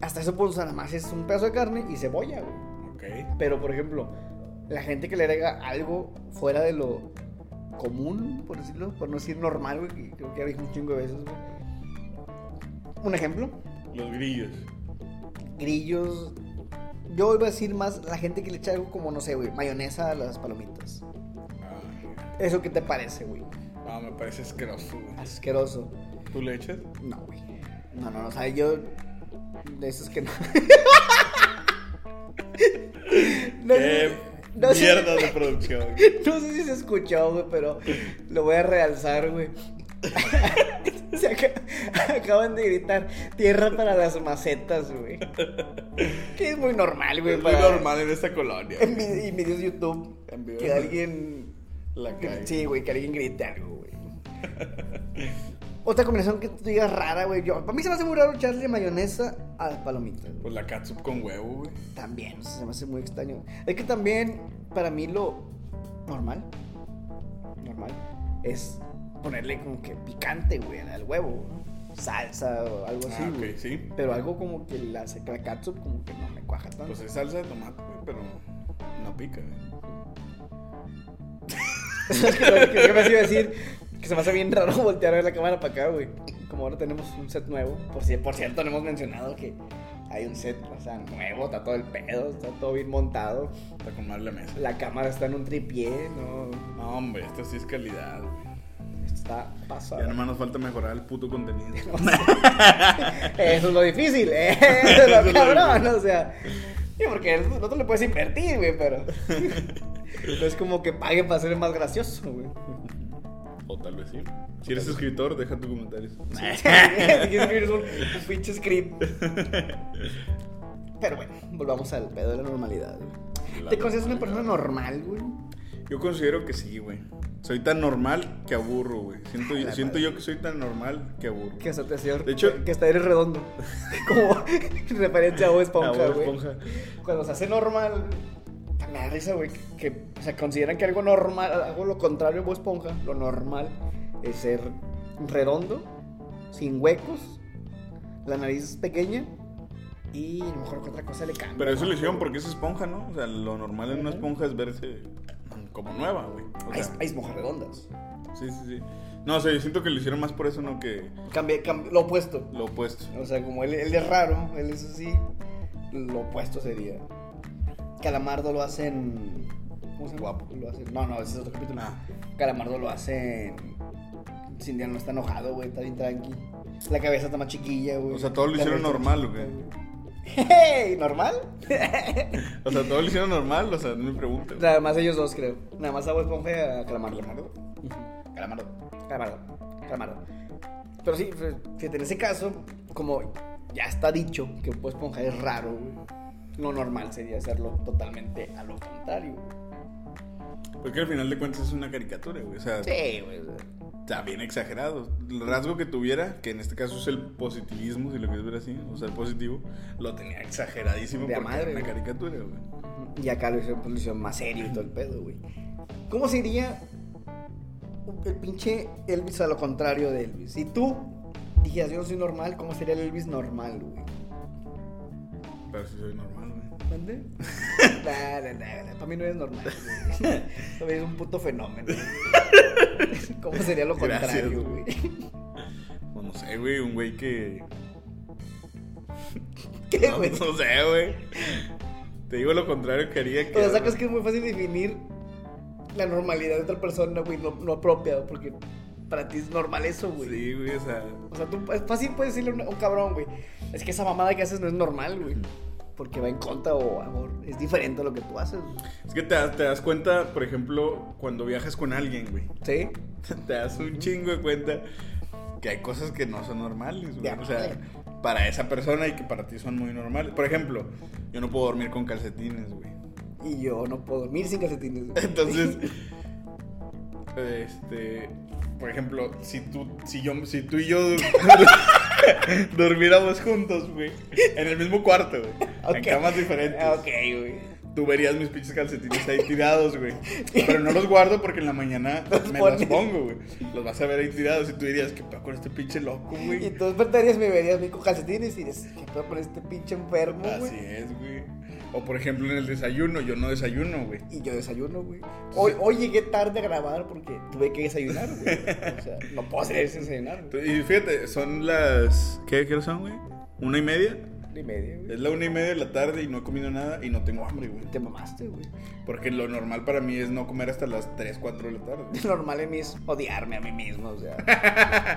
hasta ese punto, nada más es un pedazo de carne y cebolla, güey. Ok. Pero, por ejemplo, la gente que le agrega algo fuera de lo común, por decirlo, por no decir normal, güey, que creo que ya dije un chingo de veces, güey. Un ejemplo, Los grillos. grillos. Yo iba a decir más la gente que le echa algo como, no sé, güey, mayonesa a las palomitas. Ah, ¿Eso qué te parece, güey? ah, me parece asqueroso, güey. Asqueroso. ¿Tú le echas? No, güey. No, no, no, o sea, yo. De esos que no. <laughs> No sé- no sé- mierda de producción. <laughs> No sé si se escuchó, güey, pero lo voy a realzar, güey. <laughs> Se aca- acaban de gritar tierra para las macetas, güey. Que es muy normal, güey. Es muy normal en esta colonia. En vi- en videos de YouTube. En videos Que alguien. La. Sí, güey, que alguien grite algo, güey. Otra combinación que tú digas rara, güey. Yo, para mí se me hace muy raro echarle mayonesa a las palomitas. güey. Pues la catsup con huevo, güey. También, o sea, se me hace muy extraño. Es que también, para mí, lo normal, normal, es ponerle como que picante, güey, al huevo. Salsa o algo así, Ah, güey. ok, sí. Pero algo como que la, la catsup como que no me cuaja tanto. Pues es salsa de tomate, güey, pero no pica, güey. <laughs> es que, lo que- que me iba a decir que se me hace bien raro <laughs> voltear a ver la cámara para acá, güey. Como ahora tenemos un set nuevo. Por, ci- por cierto, no hemos mencionado que hay un set, o sea, nuevo, está todo el pedo, está todo bien montado. Está con mal la mesa. La cámara está en un tripié, no. No, hombre, esto sí es calidad, güey. Está pasado. Ya nomás nos falta mejorar el puto contenido. <laughs> Eso es lo difícil, ¿eh? <laughs> Eso es lo cabrón, o sea. Sí, porque el otro le puedes invertir, güey, pero. No es como que pague para ser más gracioso, güey. O tal vez sí. Si eres escritor, deja tu comentario. Hay escribir un, un pinche script. Pero bueno, volvamos al pedo de la normalidad, güey. La ¿Te consideras una persona normal, güey? Yo considero que sí, güey. Soy tan normal que aburro, güey. Siento, madre. yo que soy tan normal que aburro. Que hasta te De hecho- que hasta eres redondo. <laughs> Como <laughs> referencia a Bob Esponja, güey. Cuando se hace normal, me da risa, güey. Que, que, o sea, consideran que algo normal, algo lo contrario a Bob Esponja, lo normal es ser redondo, sin huecos, la nariz pequeña y a lo mejor que otra cosa le cambia. Pero eso lo hicieron porque es esponja, ¿no? O sea, lo normal en una esponja es verse como nueva, güey. O Hay, sea, hay esponjas redondas. sí, sí, sí. No, o sea, yo siento que lo hicieron más por eso, ¿no? Que Cambia, cambia- lo opuesto. lo opuesto. O sea, como él, él es raro, él es así, lo opuesto sería. Calamardo lo hacen. ¿Cómo se llama? Guapo. Lo hacen, no, no, ese es otro capítulo. Ah. Calamardo lo hacen. Cindy no está enojado, güey, está bien tranqui. La cabeza está más chiquilla, güey. O sea, todo lo hicieron normal, güey. <laughs> ¡Hey! ¿Normal? O sea, todo lo hicieron normal, o sea, no me preguntes. Nada más ellos dos, creo. Nada más a Bob Esponja y a Calamardo. Calamardo. Calamardo. Calamardo. Calamardo. Pero sí, fíjate, en ese caso, como ya está dicho que Esponja es raro, güey. Lo normal sería hacerlo totalmente a lo contrario. Porque al final de cuentas es una caricatura, güey. O sea, Sí, güey. está bien exagerado. El rasgo que tuviera, que en este caso es el positivismo, si lo quieres ver así, o sea, el positivo, lo tenía exageradísimo De porque madre, era una güey. caricatura, güey. Y acá lo hicieron, pues, más serio y todo el pedo, güey. ¿Cómo sería el pinche Elvis a lo contrario de Elvis? Si tú dijeras, yo no soy normal, ¿cómo sería el Elvis normal, güey? Pero sí soy normal, güey. ¿Mande? <laughs> Nah, nah, nah, Para mí no eres normal. güey. <laughs> Para mí eres un puto fenómeno. <laughs> ¿Cómo sería lo Gracias, contrario, güey. Pues no sé, güey, un güey que. ¿Qué, No, güey? no sé, güey. Te digo lo contrario que haría que. O sea, sacas que es muy fácil definir la normalidad de otra persona, güey, no, no propia, porque para ti es normal eso, güey. Sí, güey, o sea. O sea, tú es fácil puedes decirle a un, cabrón, güey. Es que esa mamada que haces no es normal, güey. Porque va en contra o amor. Es diferente a lo que tú haces, güey. Es que te das, te das cuenta, por ejemplo, cuando viajas con alguien, güey. ¿Sí? <laughs> Te das un chingo de cuenta que hay cosas que no son normales, güey. Ya, O sea, para esa persona y que para ti son muy normales. Por ejemplo, yo no puedo dormir con calcetines, güey. Y yo no puedo dormir sin calcetines. güey. <laughs> Entonces, <laughs> este, por ejemplo, si tú, si yo, si tú y yo <laughs> durmiéramos juntos, güey, en el mismo cuarto, güey, en camas diferentes, Ok, güey. Tú verías mis pinches calcetines ahí tirados, güey. Pero no los guardo porque en la mañana <laughs> Los me pones. los pongo, güey. Los vas a ver ahí tirados y tú dirías, ¿qué pedo con este pinche loco, Y güey? tú despertarías, me verías mí con calcetines y dices, ¿qué pedo con este pinche enfermo, Así güey? es, güey. O por ejemplo en el desayuno, yo no desayuno, güey. Y yo desayuno, güey. Hoy, hoy llegué tarde a grabar porque tuve que desayunar, güey. O sea, no puedo hacer desayunar, güey. Y fíjate, son las. ¿Qué, qué son, güey? ¿Una y media? Ni media, güey. Es la una y media de la tarde y no he comido nada y no tengo hambre, güey. Te mamaste, güey. Porque lo normal para mí es no comer hasta las 3, 4 de la tarde. <laughs> Lo normal en mí es odiarme a mí mismo, o sea,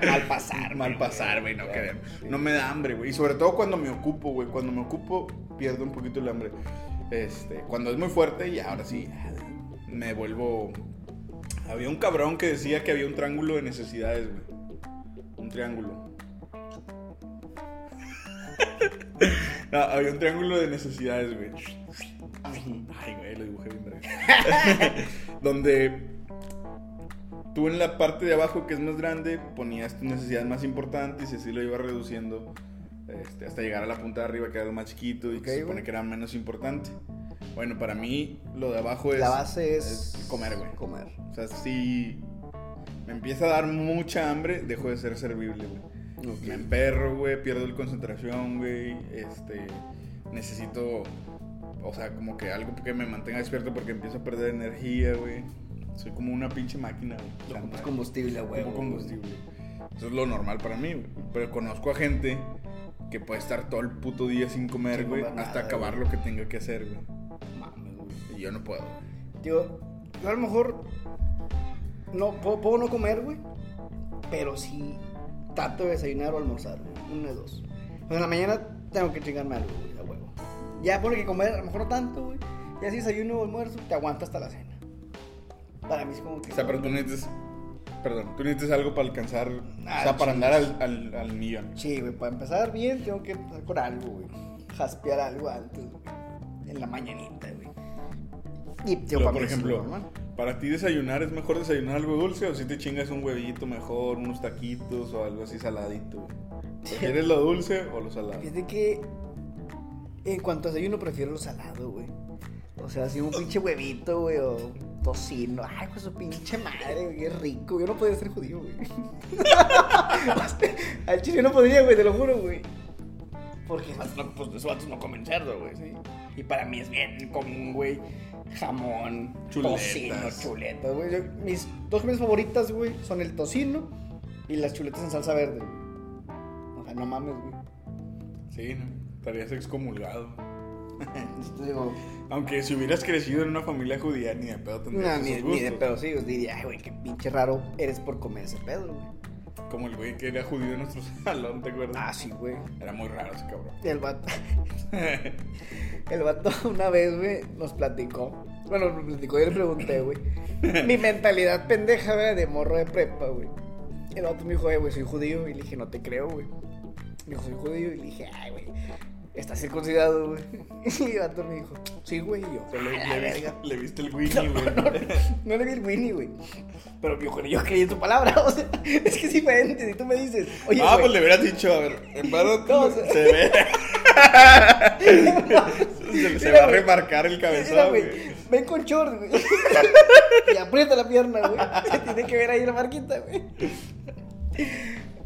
<laughs> mal pasar, Mal pasar, güey, no O sea, querer. sí. No me da hambre, güey. Y sobre todo cuando me ocupo, güey. Cuando me ocupo, pierdo un poquito el hambre. Este, cuando es muy fuerte, y ahora sí, me vuelvo. Había un cabrón que decía que había un triángulo de necesidades, güey. Un triángulo. <laughs> No, había un triángulo de necesidades, güey. Ay, güey, lo dibujé bien. <laughs> Donde tú en la parte de abajo, que es más grande, ponías tus necesidades más importantes y así lo ibas reduciendo este, hasta llegar a la punta de arriba, que era lo más chiquito y que se supone güey. que era menos importante. Bueno, para mí, lo de abajo es. La base es, comer, güey. Comer. O sea, si me empieza a dar mucha hambre, dejo de ser servible, güey. Me emperro, güey, pierdo el concentración, güey. Este, necesito, o sea, como que algo que me mantenga despierto porque empiezo a perder energía, güey. Soy como una pinche máquina, güey. Ocupas combustible, güey. ocupo combustible. Eso es lo normal para mí, güey. Pero conozco a gente que puede estar todo el puto día sin comer, güey, hasta acabar lo que tenga que hacer, güey. Mames, güey. Y yo no puedo. Digo, yo a lo mejor no puedo, puedo no comer, güey. Pero sí trato de desayunar o almorzar, güey. Una de dos. Pues en la mañana tengo que chingarme algo, güey, a huevo. Ya pone que comer, a lo mejor no tanto, güey. Ya si desayuno o almuerzo, te aguanta hasta la cena. Para mí es como que. O sea, pero tú necesitas. Perdón, tú necesitas algo para alcanzar. Ah, o sea, para andar al, al, al millón. Sí, güey, para empezar bien, tengo que empezar con algo, güey. Jaspear algo antes, güey. En la mañanita, güey. Y, digo, Pero, para por ejemplo. ¿para ti desayunar es mejor desayunar algo dulce o si te chingas un huevito mejor, unos taquitos o algo así saladito? güey? ¿Prefieres lo dulce o lo salado? Fíjate que en cuanto a desayuno prefiero lo salado, güey. O sea, así un pinche huevito, güey, o tocino. Ay, pues su pinche madre, güey, qué rico. Yo no podría ser judío, güey. <laughs> Al chile no podría, güey, te lo juro, güey. Porque pues, esos vatos no comen cerdo, güey, sí. Y para mí es bien común, güey. Jamón, Chuletas. tocino, chuletas, güey. Yo- Mis dos comidas favoritas, güey, son el tocino y las chuletas en salsa verde. O sea, no mames, güey. Sí, ¿no? Estarías excomulgado. <laughs> Digo, Aunque si hubieras crecido en una familia judía, ni de pedo no, tendrías ni, esos ni de pedo, sí, os diría, ay, güey, qué pinche raro eres por comer ese pedo, güey. Como el güey que era judío en nuestro <laughs> salón, ¿te acuerdas? Ah, sí, güey. Era muy raro ese cabrón. Y el vato, <laughs> el vato una vez, güey, nos platicó. Bueno, nos platicó y le pregunté, güey. <laughs> Mi mentalidad pendeja, güey, de morro de prepa, güey. El vato me dijo, eh, güey, soy judío. Y le dije, no te creo, güey. Me dijo, soy judío. Y le dije, ay, güey, estás circuncidado, güey. <laughs> Y el vato me dijo, sí, güey. Y yo, O sea, le, "A la le verga". viste, le viste el <laughs> Winnie, güey. No le vi el Winnie, güey. Pero yo, yo creí en tu palabra, <laughs> o sea, es que es diferente. Si tú me dices, oye, ah, güey, pues le hubieras dicho, a ver, en vano No, o sea- se ve. se, se Mira, va a remarcar el cabezón, güey, güey. ven con short, güey. y aprieta la pierna, güey. Se tiene que ver ahí la marquita, güey.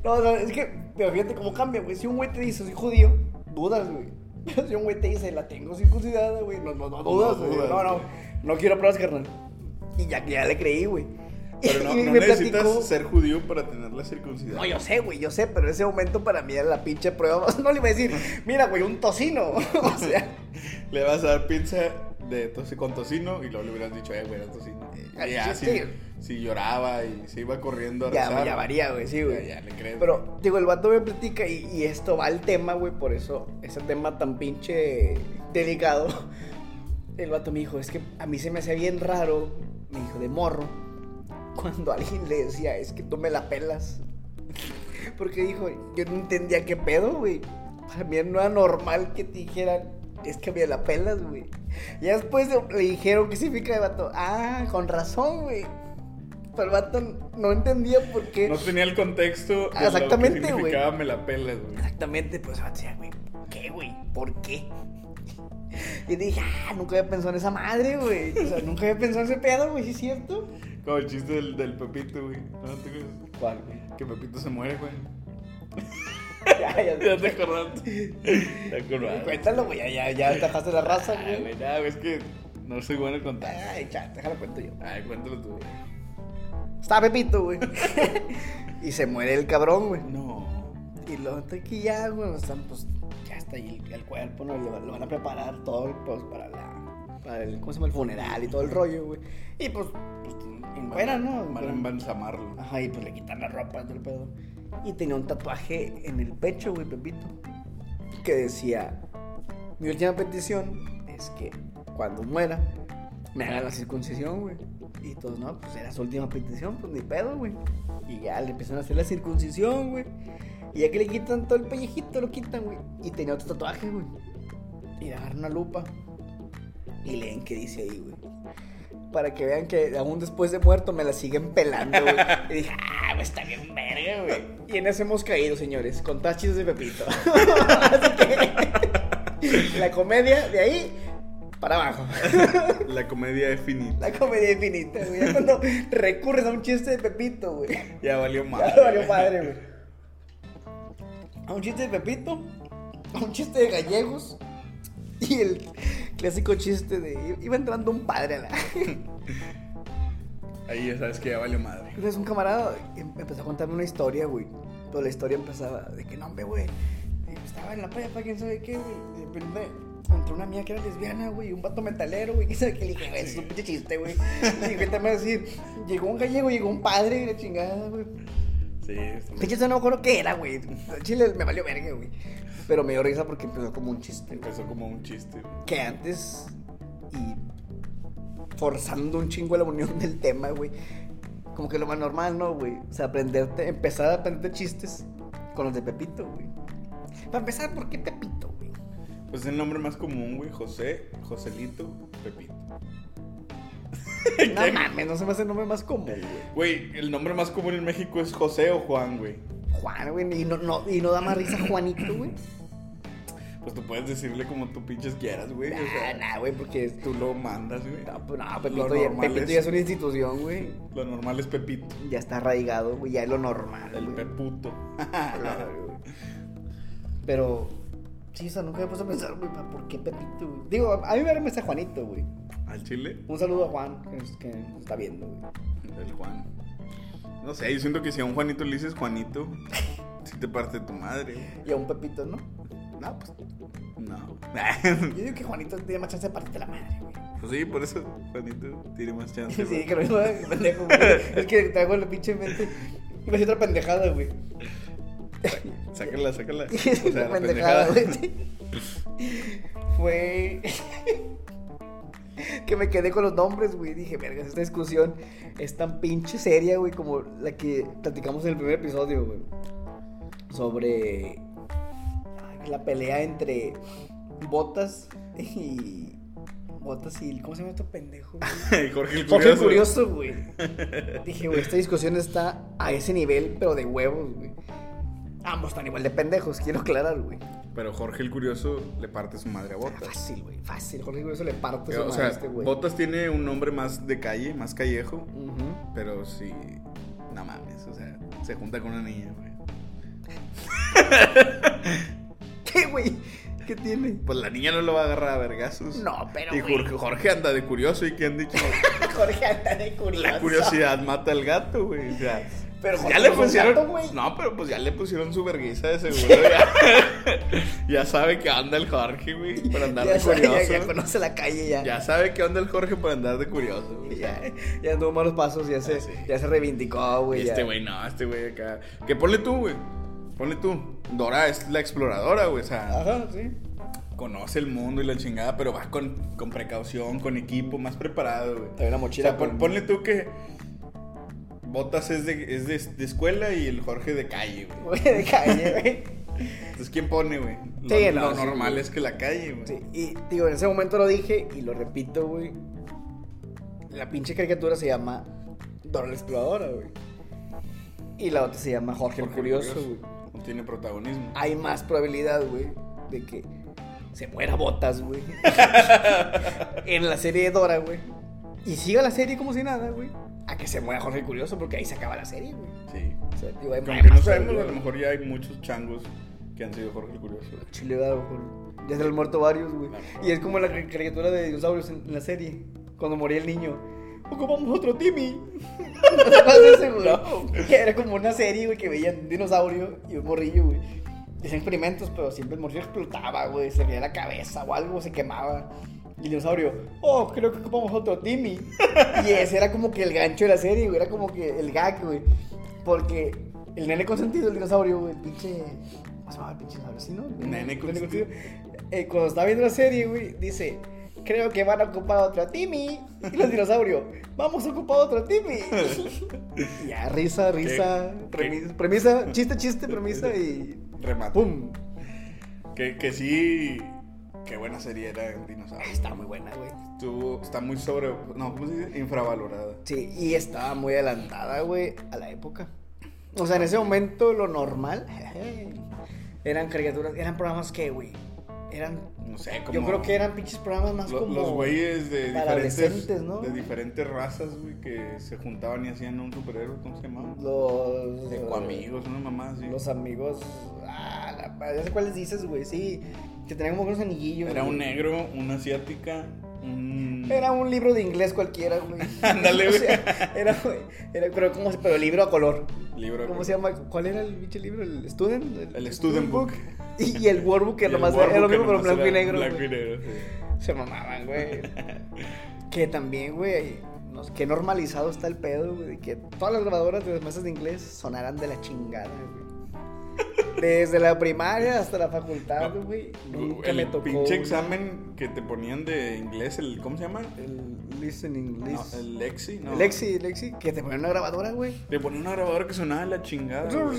No, no, es que, pero fíjate cómo cambia, güey. Si un güey te dice, soy judío, dudas, güey. <laughs> Si un güey te dice, la tengo circuncidada, güey, no, no, no dudas, No dudas, No, no, quiero pruebas, carnal. Y ya, ya le creí, güey. Pero <laughs> no, necesitas platicó- ser judío para tener la circuncidad. No, yo sé, güey, yo sé, pero en ese momento para mí era la pinche prueba. <laughs> No le iba a decir, mira, güey, un tocino. o sea, Le vas a dar pizza de toci- con tocino y luego le hubieras dicho, eh, güey, era tocino. Ya, sí. Si lloraba y se iba corriendo a ya, rezar. ya varía, güey, sí, güey. Ya, ya le crees. Pero, digo, el vato me platica y, y esto va al tema, güey, por eso, ese tema tan pinche delicado. <laughs> El vato me dijo, es que a mí se me hacía bien raro, me dijo, de morro, cuando alguien le decía, es que tú me la pelas. <laughs> Porque dijo, yo no entendía qué pedo, güey. Para mí no era normal que te dijeran, es que me la pelas, güey. Y ya después le dijeron, ¿qué significa el vato? Ah, con razón, güey. Pero el vato no entendía por qué. No tenía el contexto de Exactamente, lo que güey. significaba me la pelas, güey. Exactamente, pues el vato decía, güey, ¿qué, güey? ¿Por qué? <laughs> Y dije, ah, nunca había pensado en esa madre, güey. O sea, nunca había pensado en ese pedo, güey, ¿sí es cierto? Como el chiste del, del Pepito, güey. ¿No te acuerdas? ¿Cuál, güey? Que Pepito se muere, güey. <laughs> Ya, ya, <laughs> Ya te acordaste. Te acordaste. Cuéntalo, güey, ya, ya, ya te dejaste la raza, Ay, güey. güey, nada, güey, es que no soy bueno contando. Ay, ya, déjalo cuento yo. Ay, cuéntalo tú, güey. Está Pepito, güey. <laughs> y se muere el cabrón, güey. No. Y luego está aquí ya, güey, están, pues, ya está ahí el, el cuerpo, ¿no? Lo, lo van a preparar todo, pues, para la, para el, ¿cómo se llama? El funeral y todo el rollo, güey. Y, pues, pues en fuera, ¿no? Van a embalsamarlo. Ajá, y pues le quitan la ropa todo el pedo. Y tenía un tatuaje en el pecho, güey, Pepito. Que decía, mi última petición es que cuando muera, me hagan la circuncisión, güey. Y todos, no, pues era su última petición, pues ni pedo, güey. Y ya le empiezan a hacer la circuncisión, güey. Y ya que le quitan todo el pellejito, lo quitan, güey. Y tenía otro tatuaje, güey. Y le agarran una lupa. Y leen qué dice ahí, güey. Para que vean que aún después de muerto me la siguen pelando, güey. Y dije, ah, pues está bien verga, güey. Y en eso hemos caído, señores, con tachis de Pepito. <laughs> Así que la comedia de ahí para abajo. <laughs> La comedia es finita. La comedia infinita, güey. Ya cuando recurres a un chiste de Pepito, güey. Ya valió más. Ya valió padre, güey. A un chiste de Pepito, a un chiste de gallegos y el clásico chiste de iba entrando un padre a la. <laughs> Ahí ya sabes que ya valió madre. Entonces un camarada em- empezó a contarme una historia, güey. Pero la historia empezaba de que no, hombre, güey. estaba en la playa, para quién sabe qué, güey. De repente entró una mía que era lesbiana, güey, y un vato metalero, güey. ¿Qué sabe qué? Le dije, güey, es un pinche chiste, güey. Le dije, ¿qué te vas a decir? Llegó un gallego, llegó un padre, y la chingada, güey. Sí, Pinche no me acuerdo qué era, güey. Chile me valió verga, güey. Pero me dio risa porque empezó como un chiste, güey. Empezó como un chiste. güey. Que antes, y forzando un chingo la unión del tema, güey. Como que lo más normal, ¿no, güey? O sea, aprenderte, empezar a aprender chistes con los de Pepito, güey. Para empezar, ¿por qué Pepito? Pues es el nombre más común, güey. José, Joselito, Pepito. No mames, no se me hace el nombre más común, güey. Güey, el nombre más común en México es José o Juan, güey. Juan, güey, y no, no, y no da más risa Juanito, güey. Pues tú puedes decirle como tú pinches quieras, güey. o Nah, sea, nah, güey, porque Tú lo mandas, güey. No, pues, no, Lo Pepito, ya, Pepito es- ya es una institución, güey. Lo normal es Pepito. Ya está arraigado, güey, ya es lo normal. El. Peputo. <laughs> Pero, sí, o sea, nunca me puse a pensar, güey, ¿pa- ¿por qué Pepito, güey? Digo, a mí me me está Juanito, güey. ¿Al chile? Un saludo a Juan, que, nos- que nos está viendo, güey. El Juan. No sé, yo siento que si a un Juanito le dices Juanito, <laughs> si te parte tu madre. Y a un Pepito, ¿no? No, pues. No. Yo digo que Juanito tiene más chance de partirte la madre, güey. pues sí, por eso Juanito tiene más chance. Sí, que lo mismo, pendejo, güey. Es que te hago la pinche mente. Iba a decir otra pendejada, güey. <laughs> Sácala, sácala. <laughs> O Esa sea, la pendejada, güey. <laughs> Fue. que me quedé con los nombres, güey. Dije, vergas, esta discusión es tan pinche seria, güey, como la que platicamos en el primer episodio, güey. Sobre la pelea entre Botas y. Botas y. ¿Cómo se llama este pendejo? güey? Jorge el Jorge Curioso. Curioso, güey. Dije, güey, esta discusión está a ese nivel, pero de huevos, güey. Ambos están igual de pendejos, quiero aclarar, güey. Pero Jorge el Curioso le parte su madre a Botas. Fácil, güey, fácil. Jorge Curioso le parte su O madre sea, a este güey. Botas tiene un nombre más de calle, más callejo. Pero sí. No mames, o sea, se junta con una niña, güey. <laughs> ¿Qué, güey? ¿Qué tiene? Pues la niña no lo va a agarrar a vergazos. No, pero, Y. Jorge, Jorge anda de curioso y que han dicho. <laughs> Jorge anda de curioso. La curiosidad mata al gato, güey. O sea, Pero ya Jorge le pusieron. gato, no, pero pues ya le pusieron su vergüenza de seguro. Ya, <laughs> ya sabe que anda el Jorge, güey, para andar Ya, de sabe, ya, curioso. ya conoce la calle, ya. Ya sabe que anda el Jorge para andar de curioso, güey. Ya, ya anduvo malos pasos, ya se, Ah, sí. ya se reivindicó, güey. Ya. este güey, no, este güey acá. Que ponle tú, güey. Ponle tú. Dora es la exploradora, güey. O sea, Ajá, sí. conoce el mundo y la chingada, pero va con, con precaución, con equipo, más preparado, güey. Trae una O mochila sea, pon- con- ponle tú que Botas es de, es de, de escuela y el Jorge de calle, güey. De calle, güey. Entonces, ¿quién pone, güey? Lo, Sí, lo no, sí, normal es que la calle, güey. Sí, y digo, en ese momento lo dije y lo repito, güey. La pinche caricatura se llama Dora la Exploradora, güey. Y la otra se llama Jorge, Jorge el Curioso, güey. No tiene protagonismo. Hay más probabilidad, güey, de que se muera Botas, güey. <laughs> en la serie de Dora, güey. Y siga la serie como si nada, güey. A que se muera Jorge el Curioso, porque ahí se acaba la serie, güey. Sí. O sea, digo, hay- no sabemos, a lo mejor ya hay muchos changos que han sido Jorge el Curioso. Chile, a lo mejor. Ya se han muerto varios, güey. Y es como la cari- caricatura de dinosaurios en, en la serie. Cuando moría el niño. Ocupamos otro Timmy. <laughs> ¿No te ese, güey? No. Era como una serie, güey, que veían un dinosaurio y un morrillo, güey. Hacían experimentos, pero siempre el morrillo explotaba, güey. Se le la cabeza o algo, se quemaba. Y el dinosaurio, oh, creo que ocupamos otro Timmy. Y ese era como que el gancho de la serie, güey. Era como que el gag, güey. Porque el nene consentido, el dinosaurio, güey, el pinche. ¿Cómo se llama el pinche dinosaurio? ¿Sí, no? Nene consentido. Eh, cuando está viendo la serie, güey, dice. Creo que van a ocupar otro Timmy. Y los dinosaurios, vamos a ocupar otro Timmy. <laughs> Ya, risa, risa, ¿Qué? premisa, premisa, chiste, chiste, premisa y. Remate. ¡Pum! Que, que sí. Qué buena serie era Ah, Dinosaurio. Está muy buena, güey. Estuvo, está muy sobre. No, ¿cómo se dice? Infravalorada. Sí, y estaba muy adelantada, güey, a la época. O sea, en ese momento lo normal <laughs> eran caricaturas, eran programas que, güey, eran. No sé, como. Yo creo que eran pinches programas más lo- como. Los güeyes de diferentes, ¿no? de diferentes razas, güey, que se juntaban y hacían un superhéroe, ¿cómo se llamaba? Los. Ecoamigos, una mamá así. Los amigos. Ah, la, ya sé cuáles dices, güey, sí. Que tenían como unos anillillos. Era güey. un negro, una asiática Un... Era un libro de inglés cualquiera, güey. <laughs> Ándale, <laughs> O güey. sea, era, güey, era, pero, ¿cómo se- pero libro a color. libro. ¿Cómo se llama? ¿Cuál era el pinche libro? ¿El Student? El Student Book. Y, y el Workbook, que nomás era lo mismo, pero blanco y negro. Blanco y negro, sí. Se mamaban, güey. <laughs> que también, güey, nos- qué normalizado está el pedo, güey, que todas las grabadoras de las mesas de inglés sonaran de la chingada, güey. Desde la primaria hasta la facultad, No, güey. Nunca el me tocó. pinche examen que te ponían de inglés, el ¿cómo se llama? El listening, No, list- el Lexi, ¿no? el Lexi, Lexi, que te ponían una grabadora, güey. Le ponía una grabadora que sonaba de la chingada. güey.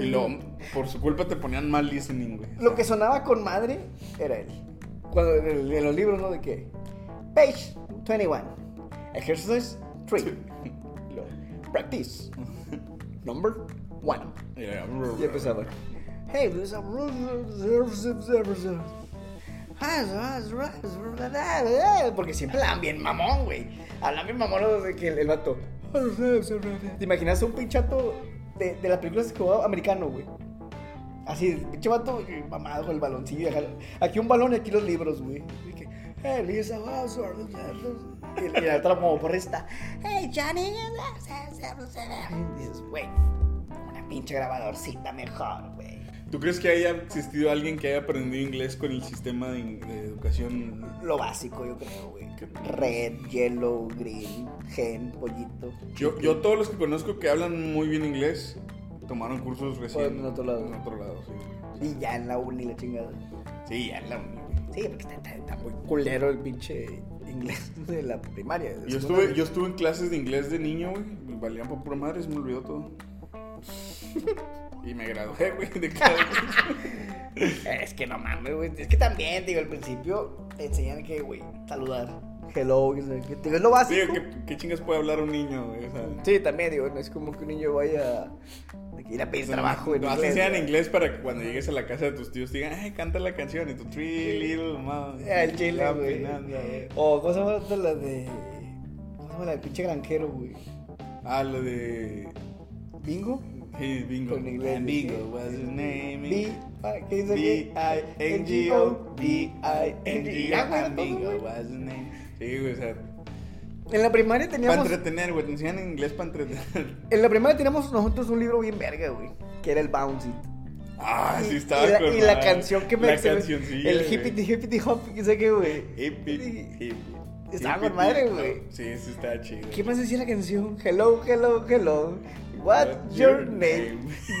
Y luego, por su culpa te ponían mal listening, güey. Lo que sonaba con madre era él. Cuando en, los libros, ¿no? De que. Page 21. Exercise 3. Practice. <laughs> Number 1. Era- Y empezaba. Hey, there's a Porque siempre hablan bien mamón, güey. Hablan bien mamón de que el, el vato. ¿Te imaginas un pinchato de, de las películas que jugaba americano, güey? Así, pinche vato eh, mamado con el baloncillo. Aquí un balón y aquí los libros, güey. Y que, Hey, Lisa, what's up?" Y y la otra como porrista. Hey, Johnny. Y dices, güey, pinche grabadorcita mejor, güey. ¿Tú crees que haya existido alguien que haya aprendido inglés con el sistema de, de educación? Lo básico, yo creo, güey. Red, yellow, green, gen, pollito. Yo, yo todos los que conozco que hablan muy bien inglés tomaron cursos recién. en otro lado. En otro lado, sí. Y ya en la uni, la chingada. Sí, ya en la uni, güey. Sí, porque está, está- está muy culero el pinche inglés <laughs> de la primaria. de Yo estuve, yo estuve en clases de inglés de niño, güey. Me valían por pura madre, se me olvidó todo. Y me gradué, güey, de. Es que no mames, güey. Es que también, digo, al principio te enseñan que, güey, saludar. Hello, que, digo, es lo básico. Digo, ¿qué, qué chingas puede hablar un niño, güey? O sea, Sí, también, digo, no es como que un niño vaya de que ir a pedir trabajo en no inglés. enseñan güey. inglés para que cuando llegues a la casa de tus tíos digan, ay, canta la canción. Y tu Three Little Mouse. Ah, el chile, güey. O, ¿cómo se llama la de. ¿Cómo se llama la del pinche granjero, güey? Ah, lo de. ¿Bingo? Hey, bingo. Con inglés, And ¿sí? bingo, what's his name? Ah, ¿Qué dice aquí? B-I-N-G-O. B-I-N-G-O. Bingo, what's his name? Sí, güey, o sea. En la primaria Para teníamos. entretener, güey. Te enseñan inglés para entretener. En la primaria teníamos nosotros un libro bien verga, güey. Que era el Bouncy. Ah, sí, estaba y, la, y la canción que me La me- cancioncilla. El hippity hippity hop, que sé qué, güey. Hippie, hippie. Estaba con madre, güey. Sí, sí, estaba chido. ¿Qué más decía la canción? Hello, hello, hello. What's your name? <laughs> <laughs>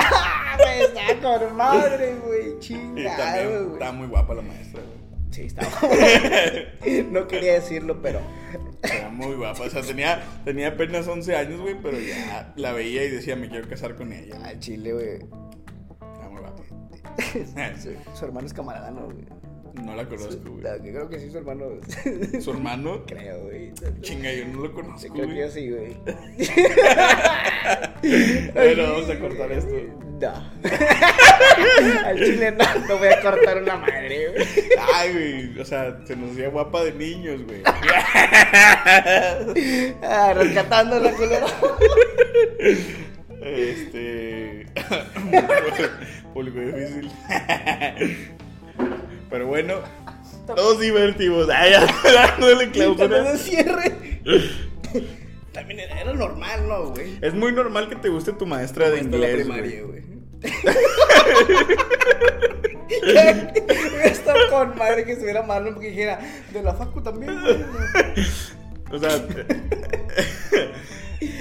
Ah, Estaba con madre, güey. Chingado, güey. estaba muy guapa la maestra, güey. Sí, estaba. <laughs> no quería decirlo, pero. Era muy guapa. O sea, tenía, tenía apenas 11 años, güey, pero ya la veía y decía, me quiero casar con ella. Al chile, güey. Estaba muy guapa. Su, su hermano es camarada, ¿no, güey? No la conozco, güey. Creo que sí, su hermano. Su hermano, <laughs> creo, güey. chinga, yo no lo Sí, conozco, creo que yo sí, güey. <laughs> <laughs> Bueno, vamos a cortar esto. No. Al chile no, no voy a cortar una madre, güey. Ay, güey, o sea, se nos hacía guapa de niños, güey. Ah, rescatando la culera. Este. Público difícil. Pero bueno, todos divertimos. <laughs> Ay, ya, dándole clausura. de cierre. <laughs> También era, normal, ¿no, güey? Es muy normal que te guste tu maestra de en la inglés. primaria, güey. <laughs> Está con madre que estuviera malo porque dijera, de la facu también, güey. O sea,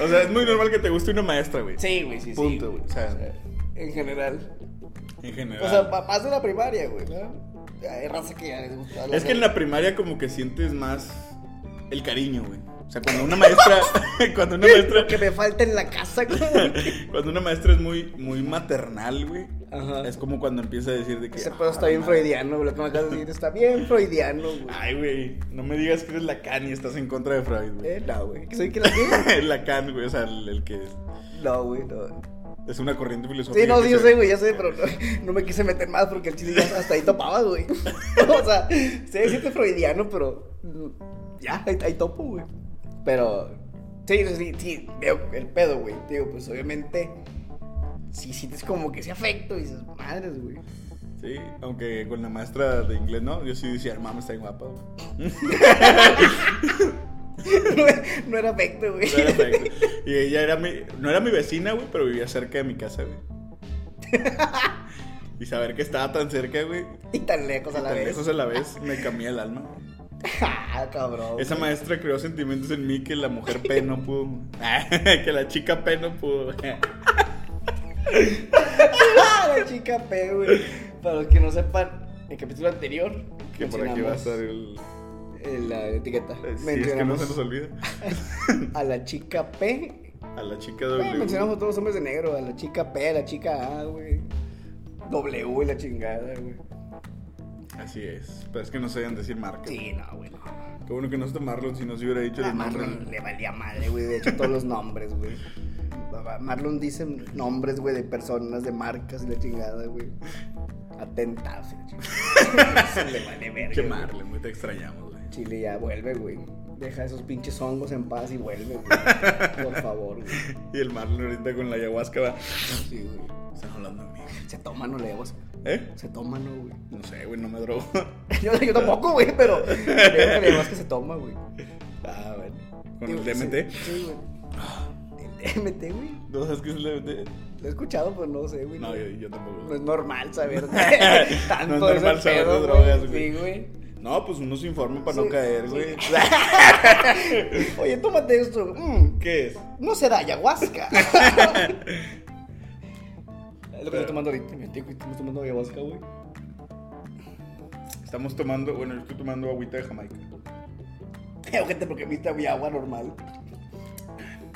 o sea, es muy normal que te guste una maestra, güey. Sí, güey, sí, sí. Punto, güey. O sea, En general. en general. O sea, papás de la primaria, güey, ¿no? Hay raza que ya les gusta. es que en la primaria como que sientes más el cariño, güey. O sea, cuando una maestra, <laughs> cuando una maestra, que me falta en la casa, güey. <laughs> cuando una maestra es muy, muy maternal, güey. Ajá. Es como cuando empieza a decir de que. Ese pedo está "Ah, bien madre". freudiano, güey. Lo que me acabas de decir está bien freudiano, güey. Ay, güey, no me digas que eres Lacan y estás en contra de Freud, güey. Eh, no, güey. ¿Soy que la <laughs> tiene? Lacan, güey, o sea, el, el que es, No, güey, no. Es una corriente filosófica. Sí, no, sí, yo sé, güey, ya sé, pero no, no me quise meter más porque el chile ya hasta ahí topaba, güey. <laughs> o sea, se siente freudiano, pero ya, ahí, ahí topo, güey. Pero, sí, sí, sí, veo el pedo, güey. Digo, pues obviamente, si sientes como que ese afecto y dices, madres, güey. Sí, aunque con la maestra de inglés no, yo sí decía, mamá está guapa. güey". <laughs> no, era afecto, güey. No era perfecto. Y ella era mi, no era mi vecina, güey, pero vivía cerca de mi casa, güey. <laughs> Y saber que estaba tan cerca, güey, Y tan lejos a la tan vez. lejos a la vez, <laughs> me cambié el alma. ah, cabrón. Esa maestra creó sentimientos en mí que la mujer P no pudo. <laughs> que la chica P no pudo. Ah, la chica P, güey. Para los que no sepan, el capítulo anterior. Que por aquí va a estar el. En la etiqueta. Si es que no se nos olvida. <laughs> a la chica P. A la chica Güey, W. mencionamos a todos los hombres de negro. A la chica P, a la chica A, güey. W y la chingada, güey. Así es. Pero es que no sabían decir marca. Sí, no, güey. Qué bueno que no está Marlon si no se hubiera dicho A los nombres. Marlon le valía madre, güey. De hecho, todos los nombres, güey. Marlon dice nombres, güey, de personas, de marcas y la chingada, güey. Atentados y la chingada. <laughs> Le vale verga. Qué. Marlon, güey, te extrañamos. Chile ya vuelve, güey. Deja esos pinches hongos en paz y vuelve, güey. <laughs> Por favor, güey. Y el Marlon ahorita con la ayahuasca va. Sí, güey. Están hablando de mí. Se toma, no leemos. ¿Eh? Se toma, no, güey. No sé, güey, no me drogo. <laughs> Yo, yo tampoco, güey, pero <laughs> creo que leemos que se toma, güey. ah, bueno. Con Digo, el DMT. Sí, sí, güey. El DMT, güey. ¿No sabes qué es el DMT? Lo he escuchado, pero no sé, güey. No, yo, yo tampoco. No es normal saber tanto No es normal saber de drogas, güey. Sí, güey. No, pues uno se informa para Sí, no caer, güey. <laughs> Oye, tómate esto. Mm, ¿Qué es? no será ayahuasca. <laughs> es lo que estoy tomando ahorita. Estamos tomando ayahuasca, güey. Estamos tomando, bueno, yo estoy tomando agüita de Jamaica. <laughs> Ojete, porque viste mi agua normal.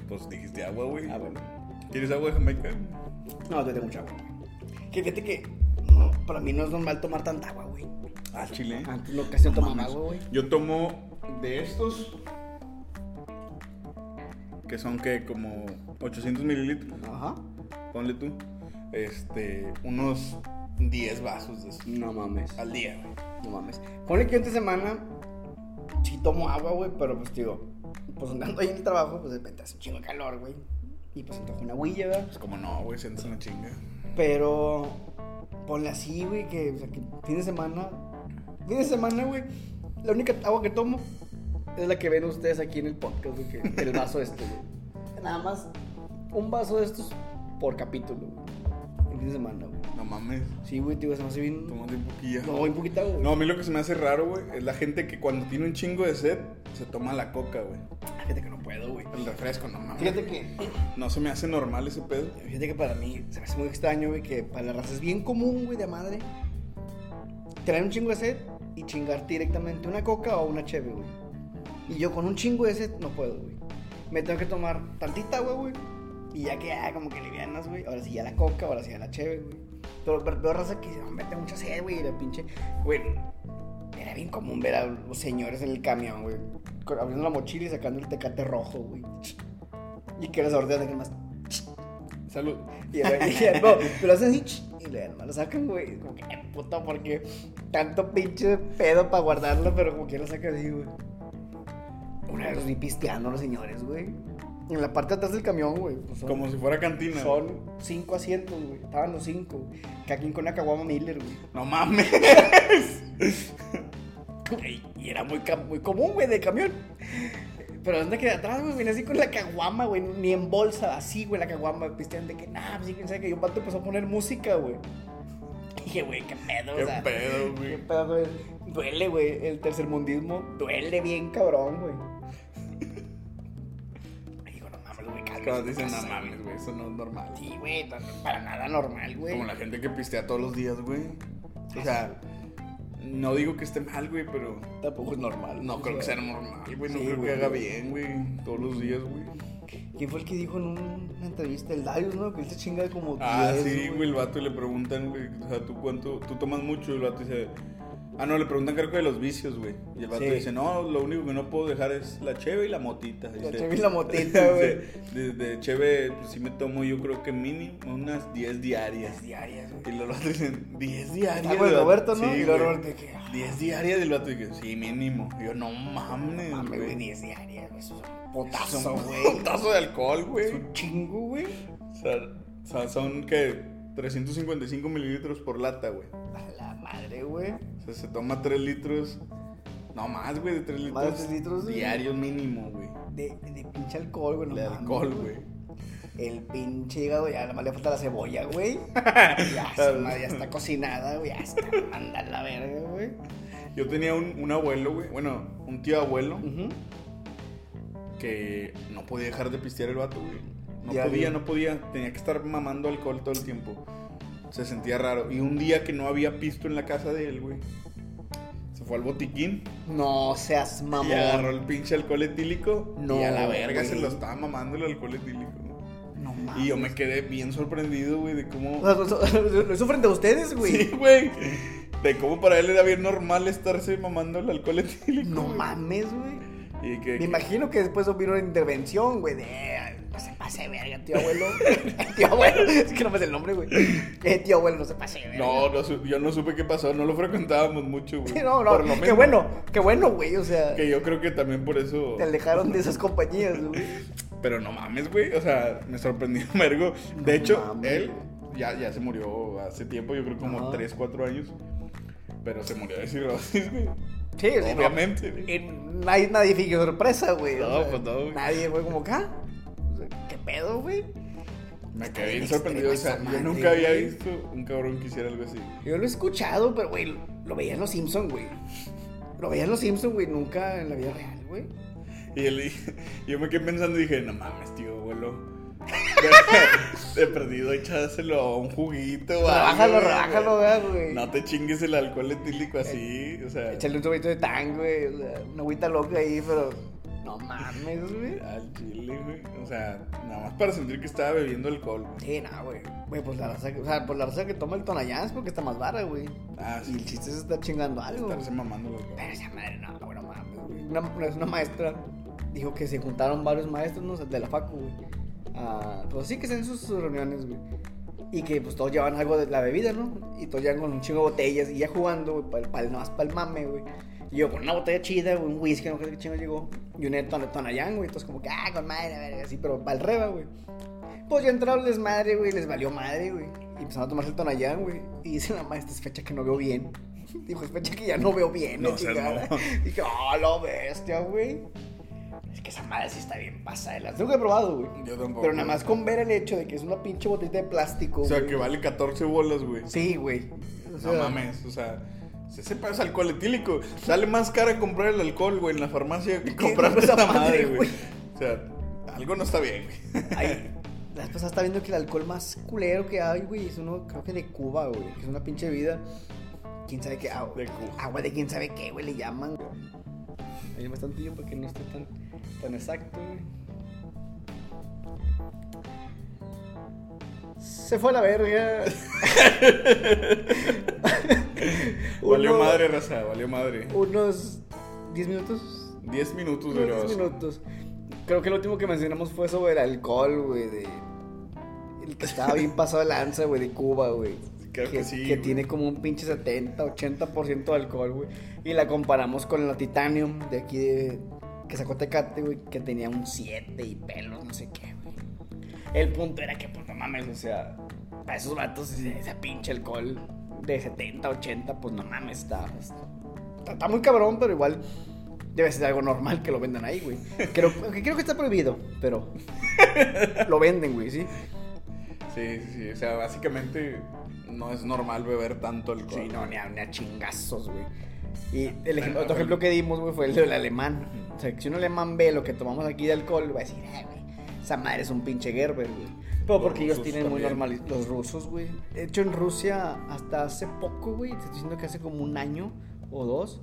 Pues dijiste agua, güey. Ah, bueno. ¿Quieres agua de Jamaica? No, yo tengo mucha agua. Que fíjate que no, para mí no es normal tomar tanta agua, güey. Ah, chile. Antes no casi no tomaba agua, güey. Yo tomo de estos. Que son que como 800 mililitros. Ajá. Ponle tú. Este, unos 10 vasos de esos. No mames. Al día, güey. No mames. Ponle que entre semana sí tomo agua, güey, pero pues digo, pues andando ahí en el trabajo, pues de repente hace un chingo de calor, güey. Y pues antojo una huilla, ¿verdad? Pues como no, güey, sientes una chinga. Pero ponle así, güey, que, o sea, que fin de semana, fin de semana, güey, la única agua que tomo es la que ven ustedes aquí en el podcast, güey, que el vaso este, güey. Nada más un vaso de estos por capítulo, güey. En fin de semana, güey. No mames. Sí, güey, tío, se me hace bien. Tómate un poquillo. No, un poquito, güey. No, a mí lo que se me hace raro, güey, es la gente que cuando tiene un chingo de sed, se toma la coca, güey. Fíjate que no puedo, güey. El refresco, no mames. Fíjate que No se me hace normal ese pedo. Fíjate que para mí se me hace muy extraño, güey, que para la raza es bien común, güey, de madre. Traer un chingo de sed y chingar directamente una coca o una cheve, güey. Y yo con un chingo de sed no puedo, güey. Me tengo que tomar tantita agua, güey. Y ya que, ah, como que livianas, güey. Ahora sí ya la coca, ahora sí ya la cheve, güey. Pero veo raza que dice, hombre, tengo mucha sed, güey. La pinche, güey. Era bien común ver a los señores en el camión, güey. Abriendo la mochila y sacando el tecate rojo, güey. Y que les ordenan que más. Salud. Y, y- y- no, pero hacen así y le lo sacan, güey. Como que, "Eh, puta, porque tanto pinche pedo para guardarlo, pero como que lo sacan así, güey. Una vez los vi pisteando los señores, güey. En la parte de atrás del camión, güey. pues Como si fuera cantina. son cinco asientos, güey. Estaban los cinco. güey. Quien con una caguama Miller, güey. No mames. <laughs> Güey, Y era muy, muy común, güey, de camión. Pero anda que de atrás, güey, venía así con la caguama, güey, ni en bolsa, así, güey, la caguama, pistean de que, nah, pues sí, quién sabe que yo un vato empezó a poner música, güey. Dije, güey, qué pedo, Qué o sea. pedo, Qué güey. pedo, güey. Duele, güey, el tercermundismo duele bien cabrón, güey. Cuando dicen, ¿qué no mames, güey, eso no es normal. Sí, güey, para nada normal, güey. Como la gente que pistea todos los días, güey. O sea, no digo que esté mal, güey, pero Tampoco es normal. no creo que sea. normal, güey. No Sí, creo güey. que haga bien, güey. Todos los días, güey. ¿Quién fue el que dijo en un- una entrevista? El Darius, ¿no? Que él se chinga como Ah, 10, sí, güey, el vato y le preguntan, güey, o sea, ¿tú cuánto? ¿Tú tomas mucho? Y el vato dice, ah, no, le preguntan creo que de los vicios, güey. Y el vato Sí. dice, no, lo único que no puedo dejar es la cheve y la motita. La Dice, cheve y la <laughs> motita, güey. Dice, de, de cheve, pues sí me tomo yo creo que mínimo unas 10 diarias. diarias, güey. Y los vatos dicen, 10 diarias. Ah, güey. Roberto, ¿no? Sí, y. Roberto que, ah, 10 diarias y el vato dije, sí, mínimo. Y yo, no mames, mames, güey, güey. 10 diarias, güey. Eso es un potazo, un güey. putazo de alcohol, Es güey. un chingo, güey. O sea, o sea, son que 355 mililitros por lata, güey. A madre, güey. O sea, se toma 3 litros. No más, güey, de 3 litros. Más de tres litros, güey. Diarios mínimo, güey. De, de pinche alcohol, güey. no de alcohol, güey. El pinche hígado, ya nada más le falta la cebolla, güey. <laughs> ya, ya está cocinada, güey. Ya está, anda la verga, güey. Yo tenía un, un abuelo, güey. Bueno, un tío abuelo que no podía dejar de pistear el vato, güey. No Ya, podía, no podía. Tenía que estar mamando alcohol todo el tiempo. Se sentía raro. Y un día que no había pisto en la casa de él, güey. Se fue al botiquín No seas mamón. y agarró el pinche alcohol etílico. No, y a la verga se lo estaba mamando el alcohol etílico. No mames. Y yo me quedé bien sorprendido, güey, de cómo. O sea, <laughs> lo- lo- lo sufren de ustedes, güey. Sí, güey. De cómo para él era bien normal estarse mamando el alcohol etílico. No güey. mames, güey. Y que, Me imagino que después vino una intervención, güey, de. No se pase de verga, tío abuelo. <laughs> tío abuelo. Es que no me sé el nombre, güey. Eh, tío abuelo, no se pase de verga. No, no yo no supe qué pasó, no lo frecuentábamos mucho, güey. Sí, no, no. Qué bueno, qué bueno, güey. O sea, Que yo creo que también por eso. te alejaron de esas compañías, güey. Pero no mames, güey. O sea, me sorprendió <laughs> Mergo. De No hecho, mames, él ya, ya se murió hace tiempo, yo creo como Ajá. 3, 4 años. Pero se murió de cirrosis, güey. Sí, no. Obviamente. Y nadie, nadie fingió sorpresa, güey. o No, sea, pues no, güey. Nadie fue como acá. O sea, ¿Qué pedo, güey? Me quedé bien sorprendido. O sea, extrema yo nunca madre, había güey. visto un cabrón que hiciera algo así. Yo lo he escuchado, pero, güey, lo veía en Los Simpson, güey. Lo veía en Los Simpson, güey, nunca en la vida real, güey. Y él, <laughs> yo me quedé pensando y dije, no mames, tío, abuelo. <laughs> De perdido, échaselo a un juguito. Rebájalo, rebájalo, ¿verdad, güey. No te chingues el alcohol etílico así, o sea. Échale un sobito de tan, güey. O sea, una agüita loca ahí, pero. No mames, güey. Al chile, güey. O sea, nada más para sentir que estaba bebiendo alcohol, güey. Sí, no, güey. Güey, pues la raza, que- o sea, pues la raza que toma el Tonayán es porque está más vara, güey. Ah, Y sí. el chiste es estar chingando algo. Estarse mamando alcohol. Pero esa madre, no, güey, no mames, güey. Una, una maestra dijo que se juntaron varios maestros, ¿no? De la facu, güey. Ah, pues sí, que están en sus, reuniones, güey. Y que pues todos llevan algo de la bebida, ¿no? Y todos llevan con un chingo de botellas y ya jugando, güey, para el, más para el mame, güey. Y yo con una botella chida, un whisky, no sé qué chingo llegó. Y un ton tonayán, güey. Entonces como que, ah, con madre, a ver, así, pero el reba, güey. Pues ya entraron les madre, güey, les valió madre, güey. Y empezaron a tomarse el tonayán, güey. Y dice la maestra, es fecha que no veo bien. <laughs> Dijo, es fecha que ya no veo bien, No chingada. mamón. <laughs> Dije, oh, lo bestia, güey. Es que esa madre sí está bien pasada. Las que he probado, güey. Yo tampoco. Pero nada más con ver el hecho de que es una pinche botellita de plástico, O sea, güey. que vale 14 bolas, güey. Sí, güey. O No sea, mames, o sea. Se sepa es alcohol etílico. Sale más cara comprar el alcohol, güey, en la farmacia que <laughs> comprar esa madre, madre, güey. güey. O sea, algo no está bien, güey. Ay, <laughs> la pasada estaba viendo que el alcohol más culero que hay, güey, es uno, creo que de Cuba, güey. Es una pinche vida. ¿Quién sabe qué? Agua De Cuba. Agua de quién sabe qué, güey, le llaman. Hay bastante porque no esté tan, tan exacto, güey. Se fue a la verga. <laughs> Valió madre, raza, valió madre. Unos 10 minutos. 10 minutos duró. 10 minutos. Creo que lo último que mencionamos fue sobre el alcohol, güey, de... El que estaba bien pasado de lanza, güey, de Cuba, güey. Creo que sí, Que güey. tiene como un pinche 70, 80% de alcohol, güey. Y la comparamos con la Titanium de aquí de... Que sacó Tecate, güey, que tenía un 7 y pelos, no sé qué. El punto era que, pues, no mames, o sea... Para esos vatos, ese, pinche alcohol de 70, 80, pues, no mames, está... Está, está muy cabrón, pero igual... Debe ser algo normal que lo vendan ahí, güey. <laughs> Creo, que creo que está prohibido, pero lo venden, güey, ¿sí? Sí, sí, sí. O sea, básicamente no es normal beber tanto alcohol. Sí, no, ni a, ni a chingazos, güey. Y el ejemplo- otro ejemplo que dimos, güey, fue el del alemán. O sea, que si un alemán ve lo que tomamos aquí de alcohol, va a decir, eh, güey, esa madre es un pinche Gerber, güey. Pero Los porque ellos tienen muy normal los rusos, güey. De hecho, en Rusia, hasta hace poco, güey, te estoy diciendo que hace como un año o dos,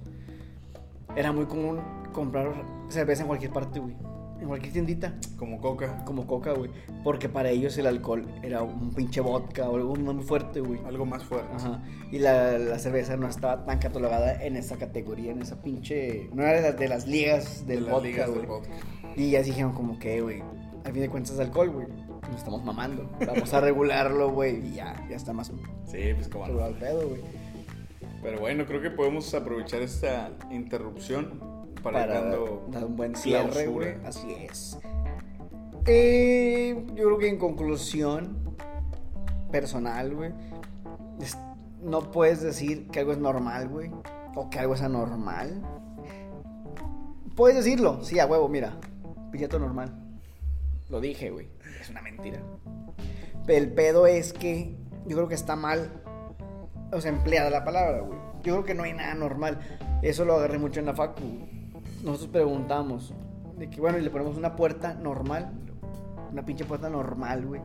era muy común comprar cerveza en cualquier parte, güey. En cualquier tiendita. Como coca. como coca, güey. Porque para ellos el alcohol era un pinche vodka o algo muy fuerte, güey. Algo más fuerte. Ajá. Y la, la cerveza no estaba tan catalogada en esa categoría, en esa pinche. No era de las, de las ligas De del las vodka, ligas del güey. vodka. Y ya dijeron, como que, güey. Al fin de cuentas es alcohol, güey. Nos estamos mamando. Vamos a regularlo, güey. Y ya, ya está más Sí, pues como no. pedo, güey. Pero bueno, creo que podemos aprovechar esta interrupción para, ir Para dando dar un buen cierre, güey. Así es. Eh, yo creo que en conclusión personal, güey, no puedes decir que algo es normal, güey. O que algo es anormal. Puedes decirlo, sí, a huevo, mira. Pillato normal. Lo dije, güey. Es una mentira. El pedo es que yo creo que está mal, o sea, empleada la palabra, güey. Yo creo que no hay nada normal. Eso lo agarré mucho en la facu. Nosotros preguntamos de que, bueno, y le ponemos una puerta normal. Una pinche puerta normal, güey.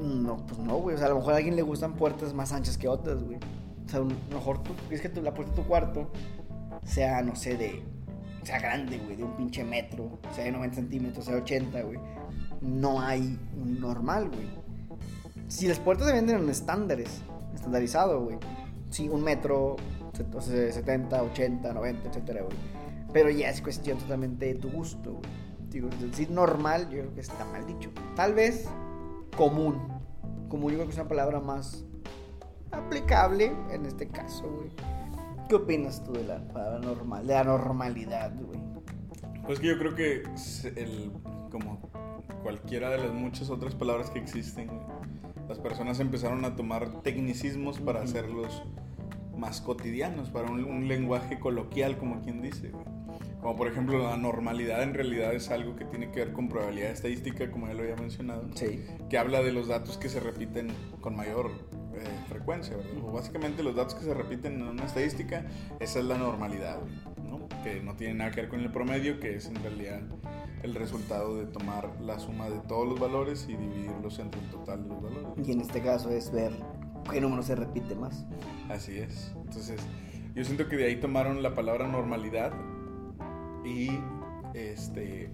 No, pues no, güey. O sea, a lo mejor a alguien le gustan puertas más anchas que otras, güey. O sea, a lo mejor tú, es que tú, la puerta de tu cuarto sea, no sé, de. Sea grande, güey, de un pinche metro, sea de 90 centímetros, sea de 80, güey. No hay un normal, güey. Si las puertas se venden en estándares, estandarizado, güey. Sí, un metro, 70, 80, 90, etcétera, güey. Pero ya es cuestión totalmente de tu gusto, güey. Digo, decir, normal, yo creo que está mal dicho. Tal vez común. Común, yo creo que es una palabra más aplicable en este caso, güey. ¿Qué opinas tú de la palabra normal, de la normalidad, güey? Pues que yo creo que el, como cualquiera de las muchas otras palabras que existen, las personas empezaron a tomar tecnicismos para hacerlos más cotidianos, para un, lenguaje coloquial, como quien dice. Como por ejemplo la normalidad en realidad es algo que tiene que ver con probabilidad estadística, como ya lo había mencionado, sí. que habla de los datos que se repiten con mayor frecuencia. básicamente los datos que se repiten en una estadística, esa es la normalidad, ¿no? que no tiene nada que ver con el promedio, que es en realidad el resultado de tomar la suma de todos los valores y dividirlos entre el total de los valores. Y en este caso es ver qué número se repite más. Así es. Entonces, yo siento que de ahí tomaron la palabra normalidad y este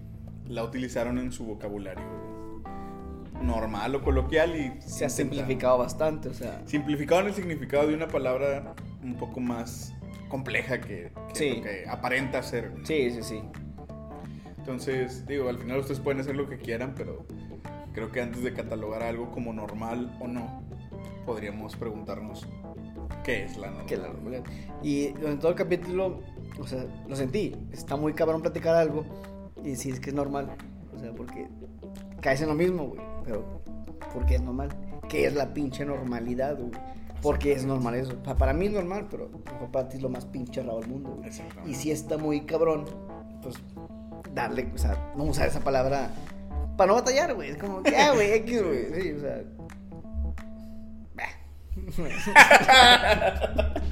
la utilizaron en su vocabulario normal o coloquial y se ha simplificado bastante, o sea, simplificaron el significado de una palabra un poco más compleja que, que, aparenta ser. Sí, sí, sí. Entonces, digo, al final ustedes pueden hacer lo que quieran, pero creo que antes de catalogar algo como normal o no, podríamos preguntarnos qué es la normalidad. Y en todo el capítulo, o sea, lo sentí. Está muy cabrón platicar algo y decir es que es normal. O sea, porque caes en lo mismo, güey. Pero, ¿por qué es normal? ¿Qué es la pinche normalidad, güey? Porque es normal eso. Para mí es normal, pero para ti es lo más pinche raro del mundo, güey. Y si está muy cabrón, pues darle, o sea, no usar esa palabra para no batallar, güey. Es como, ya, güey, X, güey. <laughs> Sí, o sea. <laughs>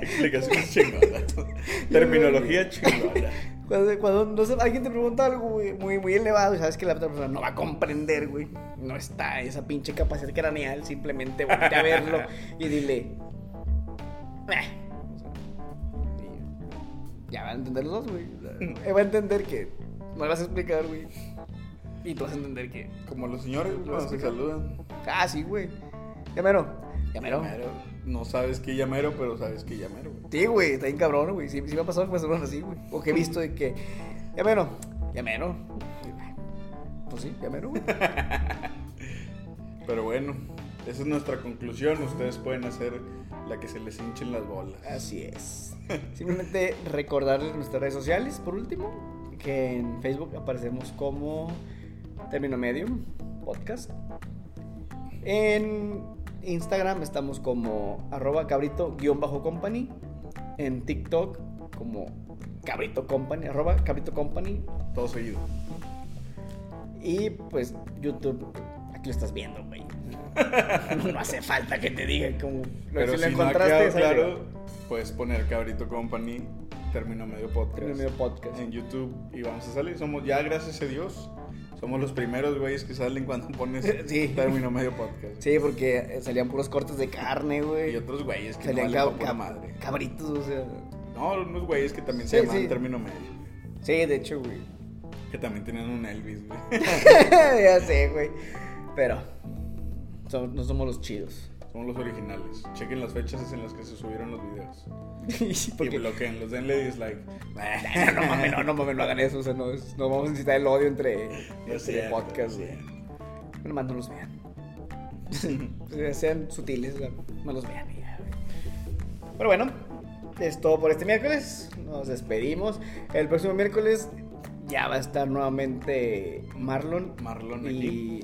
Explicación chingona. <laughs> Terminología chingona. Cuando, cuando no sé, alguien te pregunta algo muy, muy, muy elevado y sabes que la otra persona no va a comprender, güey. No está esa pinche capacidad craneal. Simplemente voltea a verlo y dile. ya van a entender los dos, güey. <laughs> Va a entender que no le vas a explicar, güey. Y tú vas a entender que. Como los señores, cuando se saludan. Ah, sí, güey. Llamero. Llamero. No sabes qué llamero, pero sabes qué llamero, güey. Sí, güey, está bien cabrón, güey. Sí, sí me ha pasado que me así, güey. O que he visto de que. Llamero. Llamero. Pues sí, llamero, güey. <laughs> pero bueno, esa es nuestra conclusión. Ustedes pueden hacer la que se les hinchen las bolas. Así es. Simplemente recordarles nuestras redes sociales, por último, que en Facebook aparecemos como Término Medio Podcast. En Instagram estamos como arroba cabrito-company. En TikTok como cabrito company, arroba cabrito company. Todo seguido. Y pues YouTube, aquí lo estás viendo, güey. <laughs> no hace falta que te diga como Pero si, lo encontraste. claro, puedes poner Cabrito Company, Término Medio Podcast. Término Medio Podcast. En YouTube y vamos a salir. Somos ya, gracias a Dios, somos los primeros güeyes que salen cuando pones <laughs> sí. Término Medio Podcast. Sí, porque salían puros cortes de carne, güey. Y otros güeyes que salían no cab madre. Cabritos, o sea. No, unos güeyes que también se llaman Término Medio. Sí, de hecho, güey. Que también tenían un Elvis, güey. <laughs> ya sé, güey. Pero no somos los chidos. Somos los originales. Chequen las fechas en las que se subieron los videos. <laughs> y bloqueen, los denle dislike. no, mames, no, no mames, no hagan eso. O sea, no, no vamos a necesitar el odio entre, entre podcasts. Bueno, más no los vean. <laughs> Sean sutiles, no los vean. Pero bueno, es todo por este miércoles. Nos despedimos. El próximo miércoles ya va a estar nuevamente Marlon. Marlon y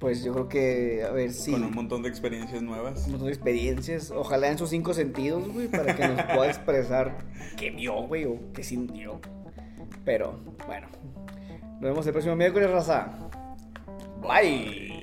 pues yo creo que, a ver si... Con un montón de experiencias nuevas. Un montón de experiencias. Ojalá en sus cinco sentidos, güey, para que nos pueda expresar qué vio, güey, o qué sintió. Pero, bueno. Nos vemos el próximo miércoles, raza. Bye.